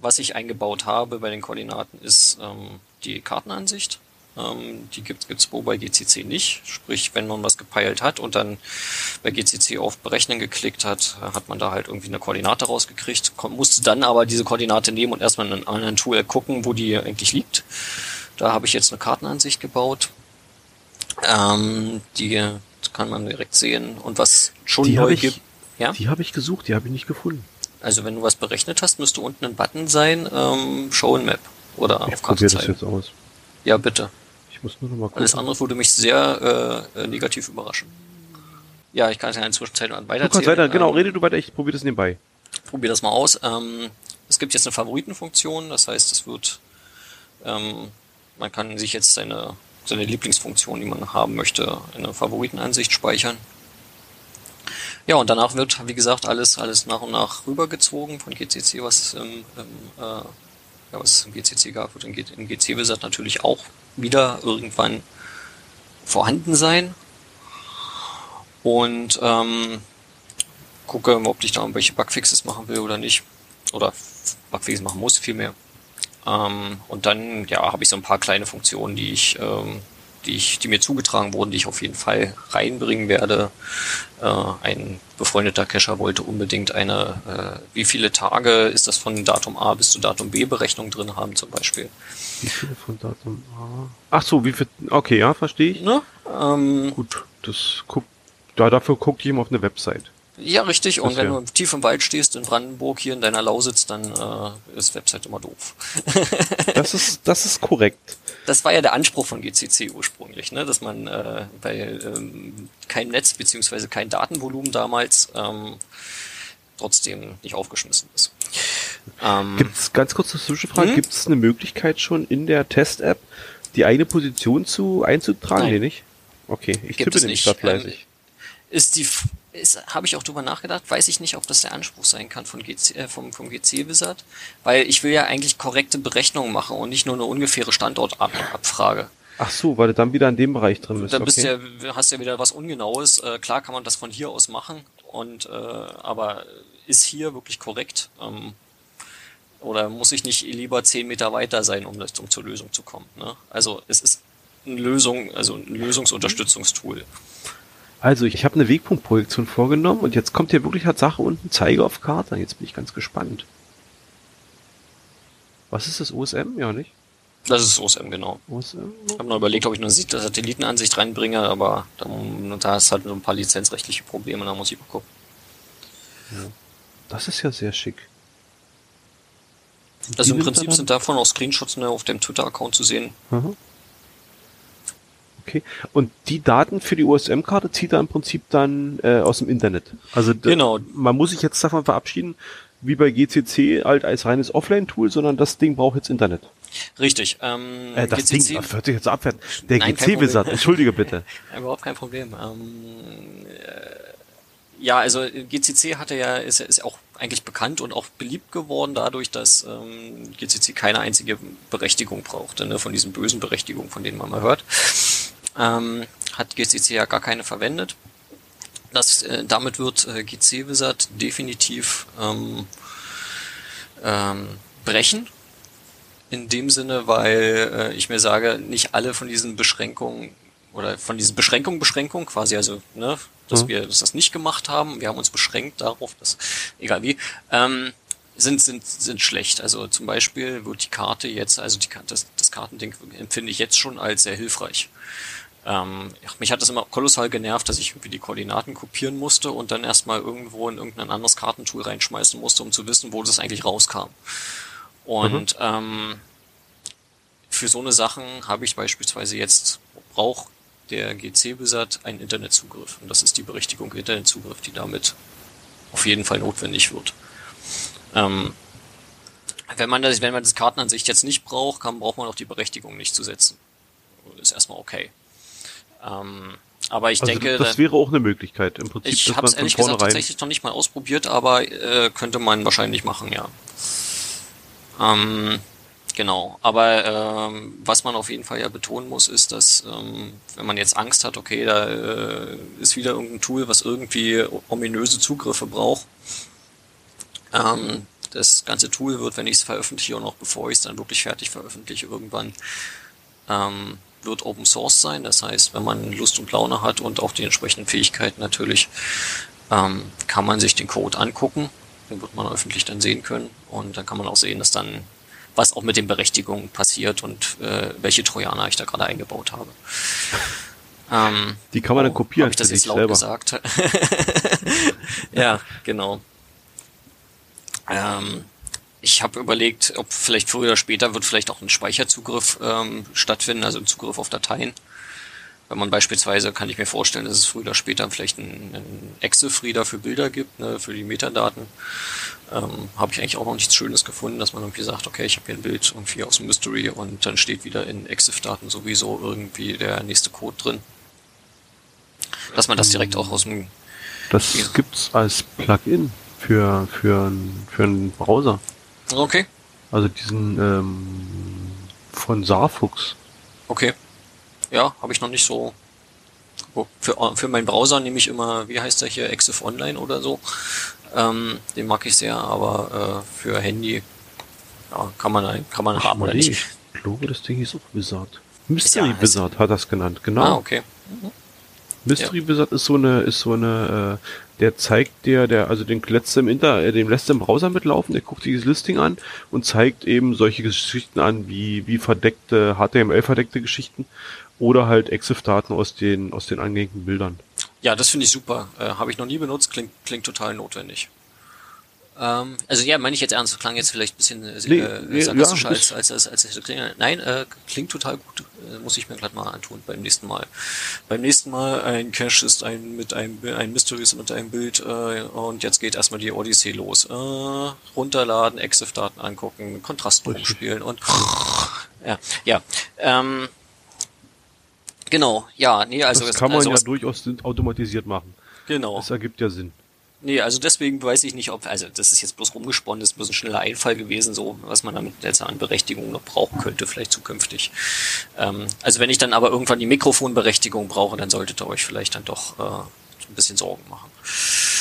Was ich eingebaut habe bei den Koordinaten ist ähm, die Kartenansicht. Ähm, die gibt es wo bei GCC nicht. Sprich, wenn man was gepeilt hat und dann bei GCC auf Berechnen geklickt hat, hat man da halt irgendwie eine Koordinate rausgekriegt, musste dann aber diese Koordinate nehmen und erstmal in einem anderen Tool gucken, wo die eigentlich liegt. Da habe ich jetzt eine Kartenansicht gebaut. Ähm, die kann man direkt sehen. Und was schon Die neu ich, gibt, ja? die habe ich gesucht, die habe ich nicht gefunden. Also wenn du was berechnet hast, müsste unten ein Button sein, ähm, Show in Map oder Ich auf Karte das zeigen. jetzt aus. Ja, bitte. Muss nur noch mal gucken. Alles andere würde mich sehr äh, äh, negativ überraschen. Ja, ich kann es ja in der Zwischenzeit noch Du weiter kannst weiter, genau, rede du weiter, ich probiere das nebenbei. Probier das mal aus. Ähm, es gibt jetzt eine Favoritenfunktion, das heißt, es wird, ähm, man kann sich jetzt seine, seine Lieblingsfunktion, die man haben möchte, in einer Favoritenansicht speichern. Ja, und danach wird, wie gesagt, alles, alles nach und nach rübergezogen von GCC, was im, im, äh, ja, was es im GCC gab, wird im, G- im GC-Wizard natürlich auch wieder irgendwann vorhanden sein. Und ähm, gucke, ob ich da irgendwelche Bugfixes machen will oder nicht. Oder Bugfixes machen muss, vielmehr. Ähm, und dann, ja, habe ich so ein paar kleine Funktionen, die ich, ähm, die ich, die mir zugetragen wurden, die ich auf jeden Fall reinbringen werde. Äh, ein befreundeter Cacher wollte unbedingt eine, äh, wie viele Tage ist das von Datum A bis zu Datum B Berechnung drin haben, zum Beispiel. Wie viele von Datum A? Ach so, wie viel, okay, ja, verstehe ich. Ne? Ähm, Gut, das guckt, da, dafür ich immer auf eine Website. Ja, richtig. Und Das wenn ja. du tief im Wald stehst, in Brandenburg, hier in deiner Lausitz, dann äh, ist Website immer doof. Das ist, das ist korrekt. Das war ja der Anspruch von GCC ursprünglich, ne? dass man äh, bei ähm, kein Netz beziehungsweise kein Datenvolumen damals ähm, trotzdem nicht aufgeschmissen ist. Ähm, Gibt's ganz kurz eine Zwischenfrage, Hm? gibt es eine Möglichkeit schon in der Test-App, die eigene Position zu einzutragen? Nein. Nee, nicht? Okay, ich Gibt tippe nämlich nicht. gerade fleißig. ist die habe ich auch drüber nachgedacht, weiß ich nicht, ob das der Anspruch sein kann von GC, äh, vom, vom GC Wizard, weil ich will ja eigentlich korrekte Berechnungen machen und nicht nur eine ungefähre Standortabfrage. Ach so, weil du dann wieder in dem Bereich drin bist. Da bist okay. du ja, hast ja wieder was Ungenaues. Äh, klar kann man das von hier aus machen, und äh, aber ist hier wirklich korrekt? Ähm, oder muss ich nicht lieber zehn Meter weiter sein, um, das, um zur Lösung zu kommen? Ne? Also es ist eine Lösung, also ein Lösungsunterstützungstool. Also, ich habe eine Wegpunktprojektion vorgenommen und jetzt kommt hier wirklich Tatsache unten Zeiger auf Karte. Jetzt bin ich ganz gespannt. Was ist das, OSM? Ja, nicht? Das ist OSM, genau. OSM? Ich habe noch überlegt, ob ich eine Satellitenansicht reinbringe, aber da, ist halt so ein paar lizenzrechtliche Probleme, da muss ich mal gucken. Das ist ja sehr schick. Und Also die im Prinzip sind davon auch Screenshots ne, auf dem Twitter-Account zu sehen. Aha. Okay. Und die Daten für die OSM-Karte zieht er im Prinzip dann äh, aus dem Internet. Also Genau. man muss sich jetzt davon verabschieden, wie bei GCC halt als reines Offline-Tool, sondern das Ding braucht jetzt Internet. Richtig. Ähm, Äh, das GCC Ding, das hört sich jetzt abwerten. Der GC-Wizard, entschuldige bitte. Überhaupt kein Problem. Ähm, äh, ja, also GCC hatte ja ist, ja- ist auch eigentlich bekannt und auch beliebt geworden dadurch, dass ähm, GCC keine einzige Berechtigung brauchte, ne, von diesen bösen Berechtigungen, von denen man mal hört. Ähm, hat GCC ja gar keine verwendet. Das, äh, damit wird äh, GC Wizard definitiv ähm, ähm, brechen. In dem Sinne, weil äh, ich mir sage, nicht alle von diesen Beschränkungen oder von diesen Beschränkungen, Beschränkungen quasi, also, ne, dass Mhm. wir dass das nicht gemacht haben, wir haben uns beschränkt darauf, dass, egal wie, ähm, sind, sind, sind schlecht. Also zum Beispiel wird die Karte jetzt, also die, das, das Kartending empfinde ich jetzt schon als sehr hilfreich. Ähm, mich hat das immer kolossal genervt, dass ich irgendwie die Koordinaten kopieren musste und dann erstmal irgendwo in irgendein anderes Kartentool reinschmeißen musste, um zu wissen, wo das eigentlich rauskam. Und ähm, für so eine Sachen habe ich beispielsweise jetzt, braucht der GC-Wizard einen Internetzugriff. Und das ist die Berechtigung Internetzugriff, die damit auf jeden Fall notwendig wird. Ähm, Wenn man das, wenn man das Kartenansicht jetzt nicht braucht, kann, braucht man auch die Berechtigung nicht zu setzen. Ist erstmal okay. Ähm, aber ich also denke, das wäre auch eine Möglichkeit im Prinzip. Ich habe es ehrlich gesagt tatsächlich noch nicht mal ausprobiert, aber äh, könnte man wahrscheinlich machen, ja. Ähm, genau. Aber ähm, was man auf jeden Fall ja betonen muss, ist, dass ähm, wenn man jetzt Angst hat, okay, da äh, ist wieder irgendein Tool, was irgendwie ominöse Zugriffe braucht. Ähm, das ganze Tool wird, wenn ich es veröffentliche und auch bevor ich es dann wirklich fertig veröffentliche, irgendwann ähm, wird Open Source sein. Das heißt, wenn man Lust und Laune hat und auch die entsprechenden Fähigkeiten natürlich, ähm, kann man sich den Code angucken. Den wird man öffentlich dann sehen können. Und dann kann man auch sehen, dass dann was auch mit den Berechtigungen passiert und äh, welche Trojaner ich da gerade eingebaut habe. Ähm, die kann man oh, dann kopieren. Habe ich das jetzt laut selber. gesagt? ja, genau. Ähm, ich habe überlegt, ob vielleicht früher oder später wird vielleicht auch ein Speicherzugriff ähm, stattfinden, also ein Zugriff auf Dateien. Wenn man beispielsweise, kann ich mir vorstellen, dass es früher oder später vielleicht einen, einen Exif-Reader für Bilder gibt, ne, für die Metadaten. Ähm, habe ich eigentlich auch noch nichts Schönes gefunden, dass man irgendwie sagt, okay, ich habe hier ein Bild irgendwie aus dem Mystery und dann steht wieder in Exif-Daten sowieso irgendwie der nächste Code drin. Dass man das direkt auch aus dem... Das ja. gibt's als Plugin für, für, für einen Browser. Okay. Also diesen ähm, von Sarfux. Okay. Ja, habe ich noch nicht so. Für, für meinen Browser nehme ich immer, wie heißt der hier, Exif Online oder so. Ähm, den mag ich sehr, aber äh, für Handy ja, kann man kann man Ach, haben oder nicht. Ich glaube, das Ding ist auch Wizard. Mystery ja, Wizard hat das genannt, genau. Ah, okay. Mhm. Mystery ja. Ist so eine, ist so eine, äh, der zeigt dir, der, also den lässt im Inter, äh, lässt im Browser mitlaufen, der guckt sich das Listing an und zeigt eben solche Geschichten an, wie, wie verdeckte, HTML-verdeckte Geschichten oder halt EXIF-Daten aus den, aus den angehängten Bildern. Ja, das finde ich super. Äh, Habe ich noch nie benutzt, klingt, klingt total notwendig. Ähm, also ja, meine ich jetzt ernst, klang jetzt vielleicht ein bisschen äh, nee, äh, nee, sarkastischer ja, als, als, als, als, als klingt. Nein, äh, klingt total gut. Äh, muss ich mir gleich mal antun beim nächsten Mal. Beim nächsten Mal ein Cache ist ein mit einem ein Mysteries mit einem Bild äh, und jetzt geht erstmal die Odyssee los. Äh, runterladen, EXIF-Daten angucken, Kontrastbogen spielen und ja, ja. Ähm, genau, ja, nee, also das kann man also, ja durchaus automatisiert machen. Genau. Das ergibt ja Sinn. Nee, also deswegen weiß ich nicht, ob, also das ist jetzt bloß rumgesponnen, das ist bloß ein schneller Einfall gewesen, so was man damit jetzt an Berechtigung noch brauchen könnte, vielleicht zukünftig. Ähm, also wenn ich dann aber irgendwann die Mikrofonberechtigung brauche, dann solltet ihr euch vielleicht dann doch äh, ein bisschen Sorgen machen.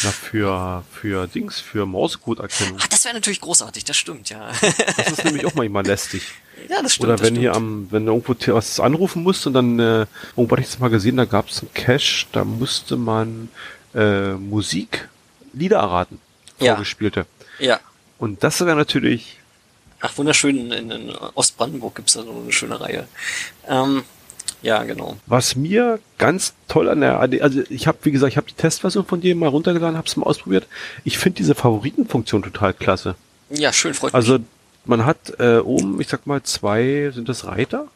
Na, für, für Dings, für Mauscode-Erkennung. Ach, das wäre natürlich großartig, das stimmt, ja. Das ist nämlich auch manchmal lästig. Ja, das stimmt. Oder wenn hier am, wenn du irgendwo was anrufen musst und dann, äh, irgendwo hatte ich das mal gesehen, da gab es einen Cache, da musste man äh, Musik Lieder erraten. Ja. Vorgespielte. Ja. Und das wäre natürlich. Ach, wunderschön. In, in Ostbrandenburg gibt's da so eine schöne Reihe. Ähm, ja, genau. Was mir ganz toll an der AD, also ich habe, wie gesagt, ich habe die Testversion von dir mal runtergeladen, habe es mal ausprobiert. Ich finde diese Favoritenfunktion total klasse. Ja, schön, freut also, mich. Also man hat äh, oben, ich sag mal, zwei, sind das Reiter?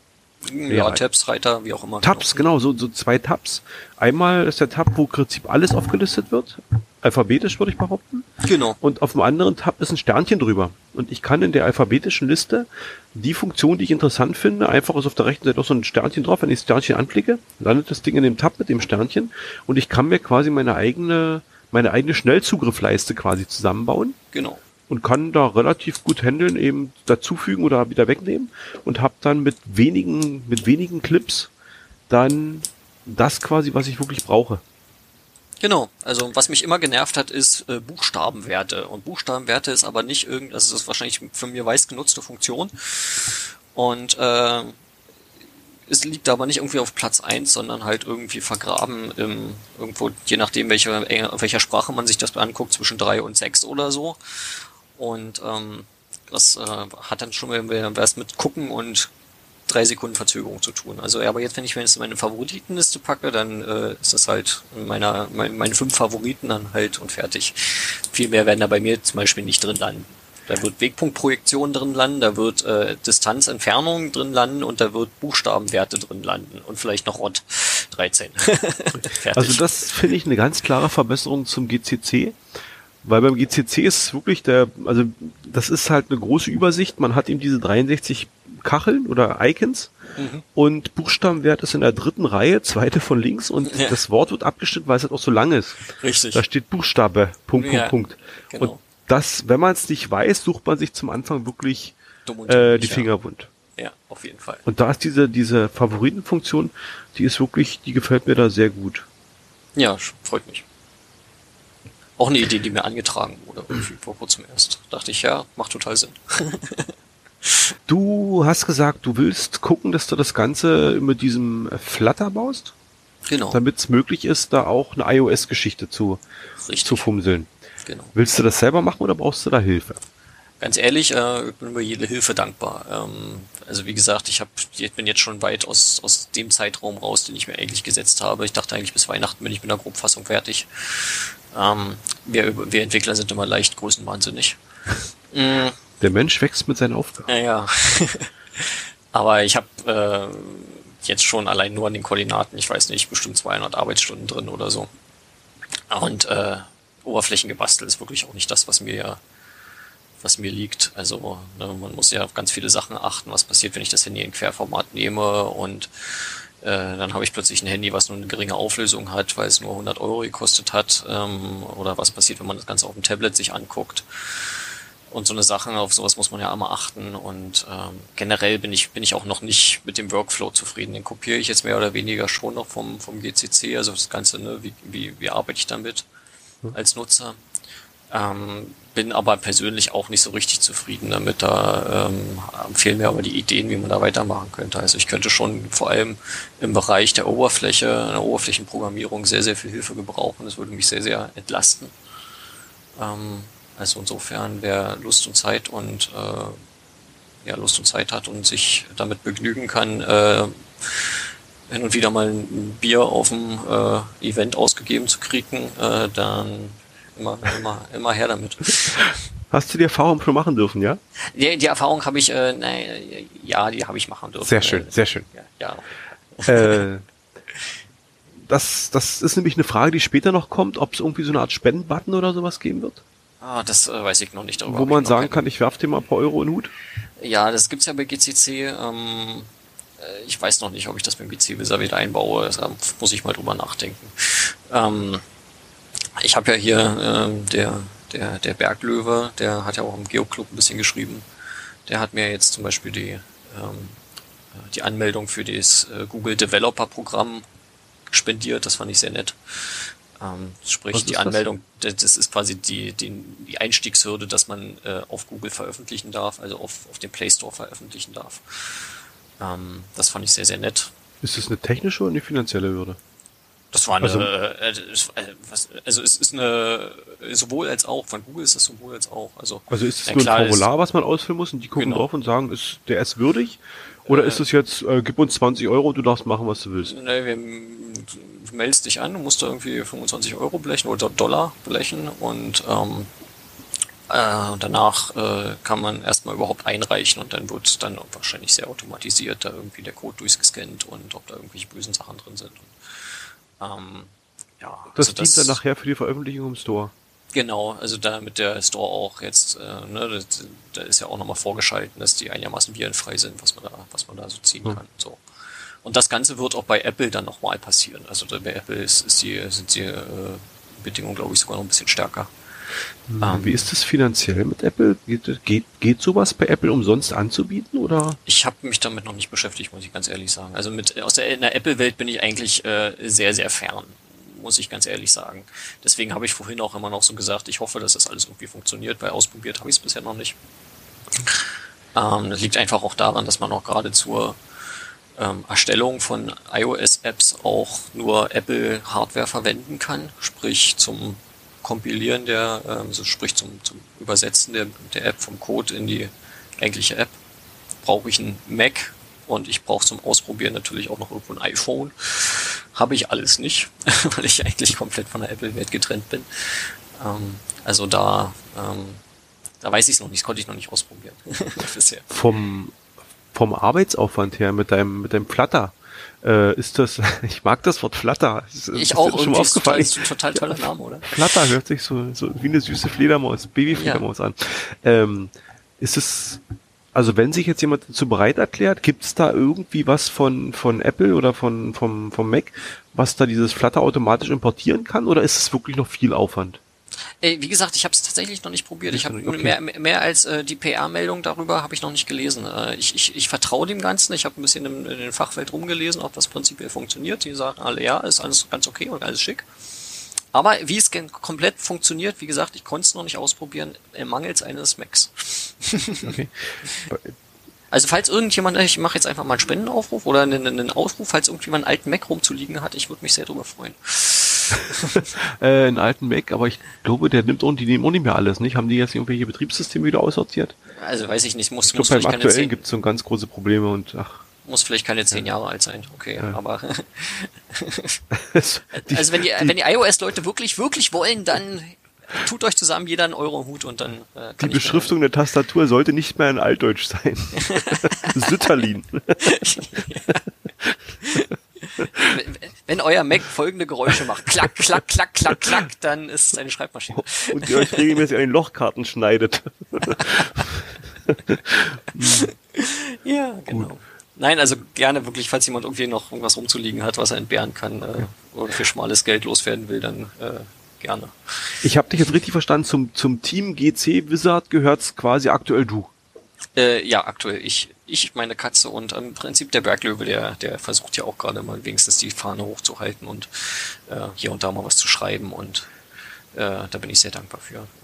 Ja, Tabs, Reiter, wie auch immer. Tabs, genau, so, so zwei Tabs. Einmal ist der Tab, wo im Prinzip alles aufgelistet wird. Alphabetisch würde ich behaupten. Genau. Und auf dem anderen Tab ist ein Sternchen drüber. Und ich kann in der alphabetischen Liste die Funktion, die ich interessant finde, einfach ist auf der rechten Seite auch so ein Sternchen drauf. Wenn ich das Sternchen anklicke, landet das Ding in dem Tab mit dem Sternchen. Und ich kann mir quasi meine eigene, meine eigene Schnellzugriffleiste quasi zusammenbauen. Genau und kann da relativ gut handeln, eben dazufügen oder wieder wegnehmen und habe dann mit wenigen, mit wenigen Clips dann das quasi, was ich wirklich brauche. Genau, also was mich immer genervt hat, ist äh, Buchstabenwerte. Und Buchstabenwerte ist aber nicht irgend, also das ist wahrscheinlich für mir weiß genutzte Funktion. Und äh, es liegt aber nicht irgendwie auf Platz eins, sondern halt irgendwie vergraben im, irgendwo, je nachdem, welche, äh, welcher Sprache man sich das anguckt, zwischen drei und sechs oder so. Und ähm, das äh, hat dann schon was mit Gucken und drei Sekunden Verzögerung zu tun. Also aber jetzt, wenn ich mir jetzt meine Favoritenliste packe, dann äh, ist das halt meiner, mein, meine fünf Favoriten dann halt und fertig. Viel mehr werden da bei mir zum Beispiel nicht drin landen. Da wird Wegpunktprojektion drin landen, da wird äh, Distanz, Entfernung drin landen und da wird Buchstabenwerte drin landen und vielleicht noch ROT 13. also das finde ich eine ganz klare Verbesserung zum GCC Weil beim GCC ist wirklich der, also das ist halt eine große Übersicht. Man hat eben diese 63 Kacheln oder Icons mhm. und Buchstabenwert ist in der dritten Reihe, zweite von links und ja. das Wort wird abgeschnitten, weil es halt auch so lang ist. Richtig. Da steht Buchstabe, Punkt, ja, Punkt, Punkt. Genau. Und das, wenn man es nicht weiß, sucht man sich zum Anfang wirklich äh, die Finger wund. Ja, auf jeden Fall. Und da ist diese, diese Favoritenfunktion, die ist wirklich, die gefällt mir da sehr gut. Ja, freut mich. Auch eine Idee, die mir angetragen wurde, vor kurzem erst. Dachte ich, ja, macht total Sinn. du hast gesagt, du willst gucken, dass du das Ganze mit diesem Flutter baust? Genau. Damit es möglich ist, da auch eine iOS-Geschichte zu, zu fumseln. Genau. Willst du das selber machen oder brauchst du da Hilfe? Ganz ehrlich, äh, ich bin über jede Hilfe dankbar. Ähm, also wie gesagt, ich, hab, ich bin jetzt schon weit aus, aus dem Zeitraum raus, den ich mir eigentlich gesetzt habe. Ich dachte eigentlich, bis Weihnachten bin ich mit einer Grobfassung fertig. Ähm, wir, wir Entwickler sind immer leicht größenwahnsinnig. Mm. Der Mensch wächst mit seinen Aufgaben. Ja, ja. Aber ich habe äh, jetzt schon allein nur an den Koordinaten, ich weiß nicht, bestimmt 200 Arbeitsstunden drin oder so. Und äh, Oberflächen gebastelt ist wirklich auch nicht das, was mir was mir liegt. Also ne, man muss ja auf ganz viele Sachen achten, was passiert, wenn ich das Handy in Querformat nehme und äh, dann habe ich plötzlich ein Handy, was nur eine geringe Auflösung hat, weil es nur 100 Euro gekostet hat. Ähm, oder was passiert, wenn man das Ganze auf dem Tablet sich anguckt. Und so eine Sache, auf sowas muss man ja immer achten. Und ähm, generell bin ich, bin ich auch noch nicht mit dem Workflow zufrieden. Den kopiere ich jetzt mehr oder weniger schon noch vom, vom GCC, also das Ganze, ne, wie, wie, wie arbeite ich damit als Nutzer. Ähm, bin aber persönlich auch nicht so richtig zufrieden damit. Da ähm, fehlen mir aber die Ideen, wie man da weitermachen könnte. Also ich könnte schon vor allem im Bereich der Oberfläche, der Oberflächenprogrammierung sehr, sehr viel Hilfe gebrauchen. Das würde mich sehr, sehr entlasten. Ähm, also insofern, wer Lust und Zeit und äh, ja, Lust und Zeit hat und sich damit begnügen kann, äh, hin und wieder mal ein Bier auf dem äh, Event ausgegeben zu kriegen, äh, dann immer, immer, immer her damit. Hast du die Erfahrung schon machen dürfen, ja? Die, die Erfahrung habe ich, äh, nein, ja, die habe ich machen dürfen. Sehr schön, sehr schön. Ja. ja. Äh, das, das ist nämlich eine Frage, die später noch kommt, ob es irgendwie so eine Art Spendenbutton oder sowas geben wird. Ah, das äh, weiß ich noch nicht. Darüber Wo man sagen kann, ich werfe dir mal ein paar Euro in den Hut. Ja, das gibt's ja bei GCC. Ähm, äh, ich weiß noch nicht, ob ich das beim GC-Visa wieder einbaue. Da muss ich mal drüber nachdenken. Ähm, ich habe ja hier ähm, der, der, der Berglöwe, der hat ja auch im Geoclub ein bisschen geschrieben. Der hat mir jetzt zum Beispiel die, ähm, die Anmeldung für das äh, Google Developer Programm spendiert. Das fand ich sehr nett. Ähm, sprich, die Anmeldung, das? das ist quasi die, die, die Einstiegshürde, dass man äh, auf Google veröffentlichen darf, also auf, auf dem Play Store veröffentlichen darf. Ähm, das fand ich sehr, sehr nett. Ist das eine technische oder eine finanzielle Hürde? Das war eine, also, äh, äh, was, also es ist eine, sowohl als auch, von Google ist das sowohl als auch. Also, also ist es nur ein Formular, ist, was man ausfüllen muss und die gucken genau. drauf und sagen, ist der ist würdig? Oder äh, ist es jetzt, äh, gib uns 20 Euro, du darfst machen, was du willst? Ne, wir, du meldest dich an, musst da irgendwie 25 Euro blechen oder Dollar blechen und ähm, äh, danach äh, kann man erstmal überhaupt einreichen und dann wird dann wahrscheinlich sehr automatisiert da irgendwie der Code durchgescannt und ob da irgendwelche bösen Sachen drin sind. Ähm, ja, das also dient dann nachher für die Veröffentlichung im Store. Genau, also da mit der Store auch jetzt, äh, ne, da ist ja auch nochmal vorgeschalten, dass die einigermaßen virenfrei sind, was man da, was man da so ziehen hm. kann. So. Und das Ganze wird auch bei Apple dann nochmal passieren. Also bei Apple ist, ist die, sind die äh, Bedingungen, glaube ich, sogar noch ein bisschen stärker. Ähm, Wie ist das finanziell mit Apple? Geht, geht, geht sowas bei Apple umsonst anzubieten oder? Ich habe mich damit noch nicht beschäftigt, muss ich ganz ehrlich sagen. Also mit aus der, der Apple-Welt bin ich eigentlich äh, sehr, sehr fern, muss ich ganz ehrlich sagen. Deswegen habe ich vorhin auch immer noch so gesagt, ich hoffe, dass das alles irgendwie funktioniert, weil ausprobiert habe ich es bisher noch nicht. Ähm, das liegt einfach auch daran, dass man auch gerade zur ähm, Erstellung von iOS-Apps auch nur Apple-Hardware verwenden kann, sprich zum Kompilieren der, also sprich zum, zum Übersetzen der, der App vom Code in die eigentliche App, brauche ich ein Mac und ich brauche zum Ausprobieren natürlich auch noch irgendwo ein iPhone. Habe ich alles nicht, weil ich eigentlich komplett von der Apple-Welt getrennt bin. Ähm, also da, ähm, da weiß ich es noch nicht, das konnte ich noch nicht ausprobieren bisher. Vom, vom Arbeitsaufwand her mit deinem, mit deinem Flutter, Äh, ist das, ich mag das Wort Flutter. Ist, ich auch, schon irgendwie aufgefallen. Ist total, total toller Name, oder? Flutter hört sich so, so wie eine süße Fledermaus, Babyfledermaus ja. an. Ähm, ist es, also wenn sich jetzt jemand dazu bereit erklärt, gibt es da irgendwie was von, von Apple oder von, vom, vom Mac, was da dieses Flutter automatisch importieren kann oder ist es wirklich noch viel Aufwand? Ey, wie gesagt, ich habe es tatsächlich noch nicht probiert. Ich habe okay. mehr, mehr als äh, die PR-Meldung darüber habe ich noch nicht gelesen. Äh, ich, ich, ich vertraue dem Ganzen. Ich habe ein bisschen in, in den Fachwelt rumgelesen, ob das prinzipiell funktioniert. Die sagen alle, ja, ist alles ganz okay und alles schick. Aber wie es komplett funktioniert, wie gesagt, ich konnte es noch nicht ausprobieren, mangels eines Macs. okay. Also falls irgendjemand, ich mache jetzt einfach mal einen Spendenaufruf oder einen, einen Aufruf, falls irgendjemand einen alten Mac rumzuliegen hat, ich würde mich sehr darüber freuen. äh, einen alten Mac, aber ich glaube, der nimmt auch, die nehmen auch nicht mehr alles, nicht? Haben die jetzt irgendwelche Betriebssysteme wieder aussortiert? Also weiß ich nicht, muss, ich muss glaub, beim aktuellen gibt es so ganz große Probleme und ach. Muss vielleicht keine zehn ja. Jahre alt sein, okay, ja. aber also wenn die, die wenn die iOS-Leute wirklich, wirklich wollen, dann tut euch zusammen jeder einen Euro Hut und dann. Äh, Die Beschriftung der Tastatur sollte nicht mehr in Altdeutsch sein. Sütterlin. Wenn euer Mac folgende Geräusche macht, klack, klack, klack, klack, klack, dann ist es eine Schreibmaschine. Und ihr euch regelmäßig an den Lochkarten schneidet. ja, genau. Gut. Nein, also gerne wirklich, falls jemand irgendwie noch irgendwas rumzuliegen hat, was er entbehren kann äh, oder für schmales Geld loswerden will, dann äh, gerne. Ich habe dich jetzt richtig verstanden, zum, zum Team GC Wizard gehört's quasi aktuell du. Äh, ja, aktuell ich. Ich, meine Katze und im Prinzip der Berglöwe, der, der versucht ja auch gerade mal wenigstens die Fahne hochzuhalten und äh, hier und da mal was zu schreiben und äh, da bin ich sehr dankbar für.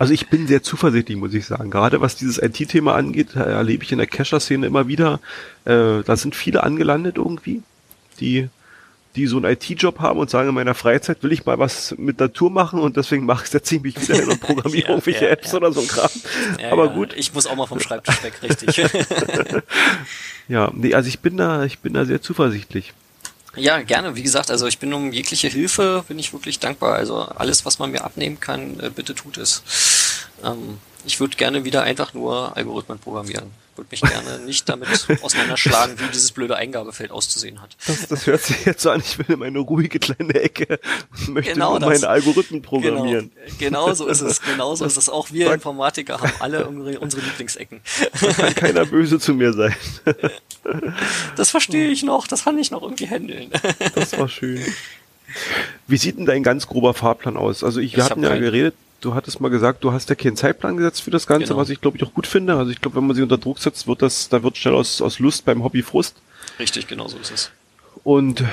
Also ich bin sehr zuversichtlich, muss ich sagen. Gerade was dieses IT-Thema angeht, erlebe ich in der Cacher-Szene immer wieder. Äh, da sind viele angelandet irgendwie, die die so einen IT-Job haben und sagen, in meiner Freizeit will ich mal was mit Natur machen und deswegen mache ich, setze ich mich wieder hin und programmiere ja, irgendwelche ja, Apps ja. oder so ein Kram. Aber gut. Ich muss auch mal vom Schreibtisch weg, richtig. ja, nee, also ich bin da, ich bin da sehr zuversichtlich. Ja, gerne. Wie gesagt, also ich bin um jegliche Hilfe, bin ich wirklich dankbar. Also alles, was man mir abnehmen kann, äh, bitte tut es. Ähm, ich würde gerne wieder einfach nur Algorithmen programmieren würde mich gerne nicht damit auseinanderschlagen, wie dieses blöde Eingabefeld auszusehen hat. Das, das hört sich jetzt so an, ich will in meine ruhige kleine Ecke und möchte genau meinen Algorithmen programmieren. Genau, genau so ist es. Genau so ist es. Auch wir Informatiker haben alle unsere, unsere Lieblingsecken. Da kann keiner böse zu mir sein. Das verstehe ich noch. Das kann ich noch irgendwie handeln. Das war schön. Wie sieht denn dein ganz grober Fahrplan aus? Also ich, wir ich hatten ja geredet, du hattest mal gesagt, du hast ja keinen Zeitplan gesetzt für das Ganze, genau. was ich glaube ich auch gut finde. Also ich glaube, wenn man sie unter Druck setzt, wird das, da wird schnell aus, aus Lust beim Hobby Frust. Richtig, genau so ist es. Und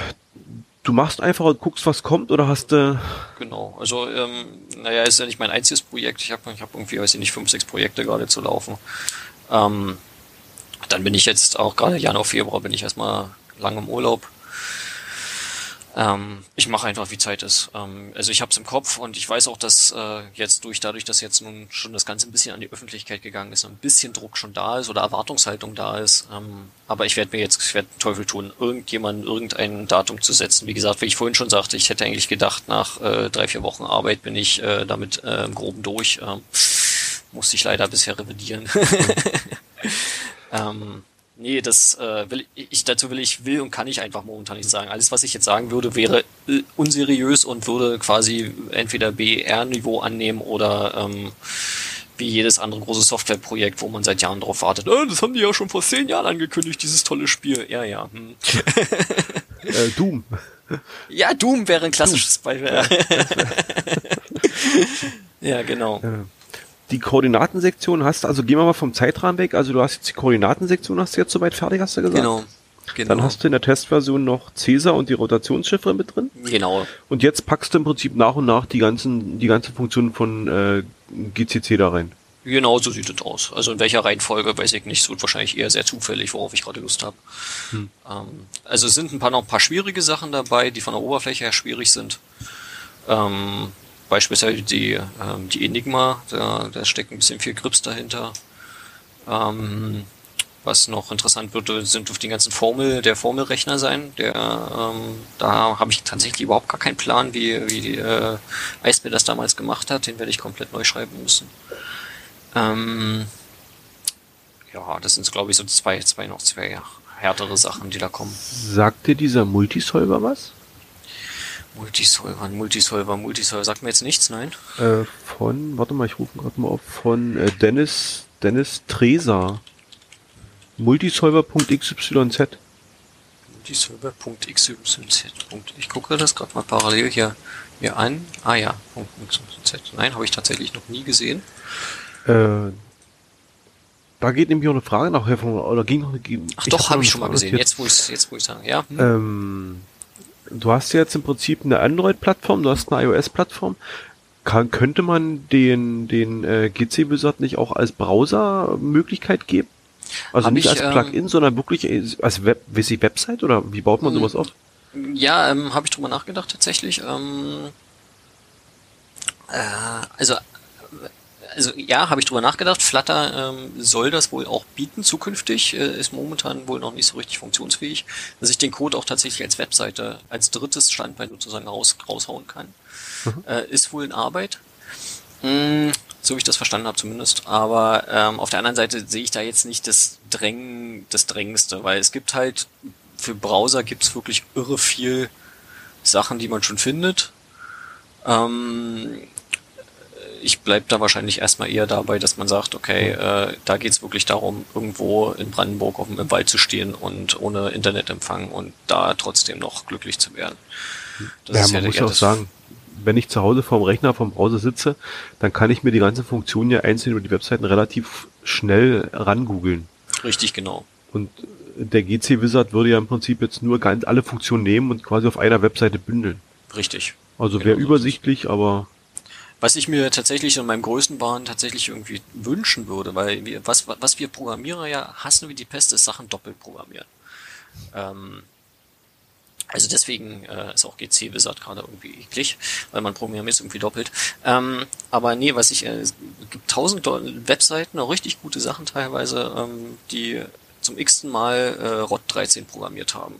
du machst einfach und guckst, was kommt, oder hast du. Äh genau, also ähm, naja, ist ja nicht mein einziges Projekt. Ich habe ich hab irgendwie, weiß ich nicht, fünf, sechs Projekte gerade zu laufen. Ähm, dann bin ich jetzt auch gerade Januar, Februar bin ich erstmal lang im Urlaub. Ähm, ich mache einfach, wie Zeit ist. Ähm, also ich habe es im Kopf und ich weiß auch, dass äh, jetzt durch, dadurch, dass jetzt nun schon das Ganze ein bisschen an die Öffentlichkeit gegangen ist, ein bisschen Druck schon da ist oder Erwartungshaltung da ist. Ähm, aber ich werde mir jetzt, ich werde Teufel tun, irgendjemanden irgendein Datum zu setzen. Wie gesagt, wie ich vorhin schon sagte, ich hätte eigentlich gedacht, nach äh, drei, vier Wochen Arbeit bin ich äh, damit äh, im Groben durch. Ähm, musste ich leider bisher revidieren. ähm, Nee, das äh, will ich dazu will ich will und kann ich einfach momentan nicht sagen. Alles, was ich jetzt sagen würde, wäre äh, unseriös und würde quasi entweder BR-Niveau annehmen oder ähm, wie jedes andere große Softwareprojekt, wo man seit Jahren drauf wartet. Oh, das haben die ja schon vor zehn Jahren angekündigt, dieses tolle Spiel. Ja, ja. Hm. äh, Doom. Ja, Doom wäre ein klassisches Doom. Beispiel. ja, genau. Ja die Koordinatensektion hast, also gehen wir mal vom Zeitrahmen weg, also du hast jetzt die Koordinatensektion, hast du jetzt soweit fertig, hast du gesagt? Genau. Genau. Dann hast du in der Testversion noch Cäsar und die Rotationschiffre mit drin. Genau. Und jetzt packst du im Prinzip nach und nach die ganzen, die ganze Funktion von äh, GCC da rein. Genau, so sieht es aus. Also in welcher Reihenfolge, weiß ich nicht. Es wird wahrscheinlich eher sehr zufällig, worauf ich gerade Lust habe. Hm. Ähm, also es sind ein paar noch ein paar schwierige Sachen dabei, die von der Oberfläche her schwierig sind. Ähm, beispielsweise die, ähm, die Enigma, da, da steckt ein bisschen viel Grips dahinter. Ähm, was noch interessant wird, sind auf die ganzen Formel, der Formelrechner sein. Der, ähm, da habe ich tatsächlich überhaupt gar keinen Plan, wie, wie die äh, Eisbär das damals gemacht hat. Den werde ich komplett neu schreiben müssen. Ähm, ja, das sind glaube ich so zwei, zwei noch zwei härtere Sachen, die da kommen. Sagt dir dieser Multisolver was? Multisolver, Multisolver, Multisolver. Sagt mir jetzt nichts, nein? Äh, von, warte mal, ich rufe gerade mal auf, von äh, Dennis, Dennis Treser. Multisolver.xyz. Multisolver.xyz. Ich gucke das gerade mal parallel hier, hier an. Ah ja, .xyz. Nein, habe ich tatsächlich noch nie gesehen. Äh, da geht nämlich auch eine Frage nachher von, oder ging noch eine, Ach doch, habe ich schon mal gesehen. Jetzt, wo ich jetzt, wo ich sage, ja. Hm. Ähm, du hast jetzt im Prinzip eine Android-Plattform, du hast eine iOS-Plattform. Kann, könnte man den, den äh, GC-Wizard nicht auch als Browser-Möglichkeit geben? Also Hab nicht ich, als Plugin, ähm, sondern wirklich als Web, wie sie Website oder wie baut man hm. sowas auf? Ja, ähm, habe ich drüber nachgedacht tatsächlich. Ähm, äh, also also ja, habe ich drüber nachgedacht. Flutter ähm, soll das wohl auch bieten zukünftig, äh, ist momentan wohl noch nicht so richtig funktionsfähig, dass ich den Code auch tatsächlich als Webseite, als drittes Standbein sozusagen raus, raushauen kann. Mhm. Äh, ist wohl in Arbeit. Mm, so wie ich das verstanden habe zumindest. Aber ähm, auf der anderen Seite sehe ich da jetzt nicht das Drängen, das Drängendste, weil es gibt halt, für Browser gibt es wirklich irre viel Sachen, die man schon findet. Ähm, ich bleib da wahrscheinlich erstmal eher dabei, dass man sagt, okay, äh, da geht's wirklich darum, irgendwo in Brandenburg auf dem, im Wald zu stehen und ohne Internetempfang und da trotzdem noch glücklich zu werden. Das ja, man ja muss auch sagen, wenn ich zu Hause vorm Rechner, vom Browser sitze, dann kann ich mir die ganzen Funktionen ja einzeln über die Webseiten relativ schnell rangoogeln. Richtig, genau. Und der GC Wizard würde ja im Prinzip jetzt nur ganz alle Funktionen nehmen und quasi auf einer Webseite bündeln. Richtig. Also genau wäre so übersichtlich, aber was ich mir tatsächlich in meinem größten Bahn tatsächlich irgendwie wünschen würde, weil wir, was, was wir Programmierer ja hassen wie die Pest, ist Sachen doppelt programmieren. Ähm, also deswegen äh, ist auch GC Wizard gerade irgendwie eklig, weil man programmiert irgendwie doppelt. Ähm, aber nee, was ich, äh, es gibt tausend Webseiten, auch richtig gute Sachen teilweise, ähm, die zum x-ten Mal äh, ROT 13 programmiert haben.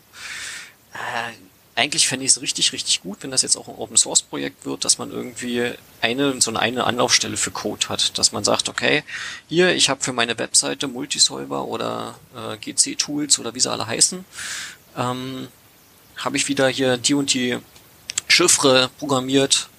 Äh, eigentlich fände ich es richtig, richtig gut, wenn das jetzt auch ein Open Source Projekt wird, dass man irgendwie eine, so eine Anlaufstelle für Code hat, dass man sagt, okay, hier, ich habe für meine Webseite Multisolver oder äh, GC Tools oder wie sie alle heißen, ähm, habe ich wieder hier die und die Chiffre programmiert,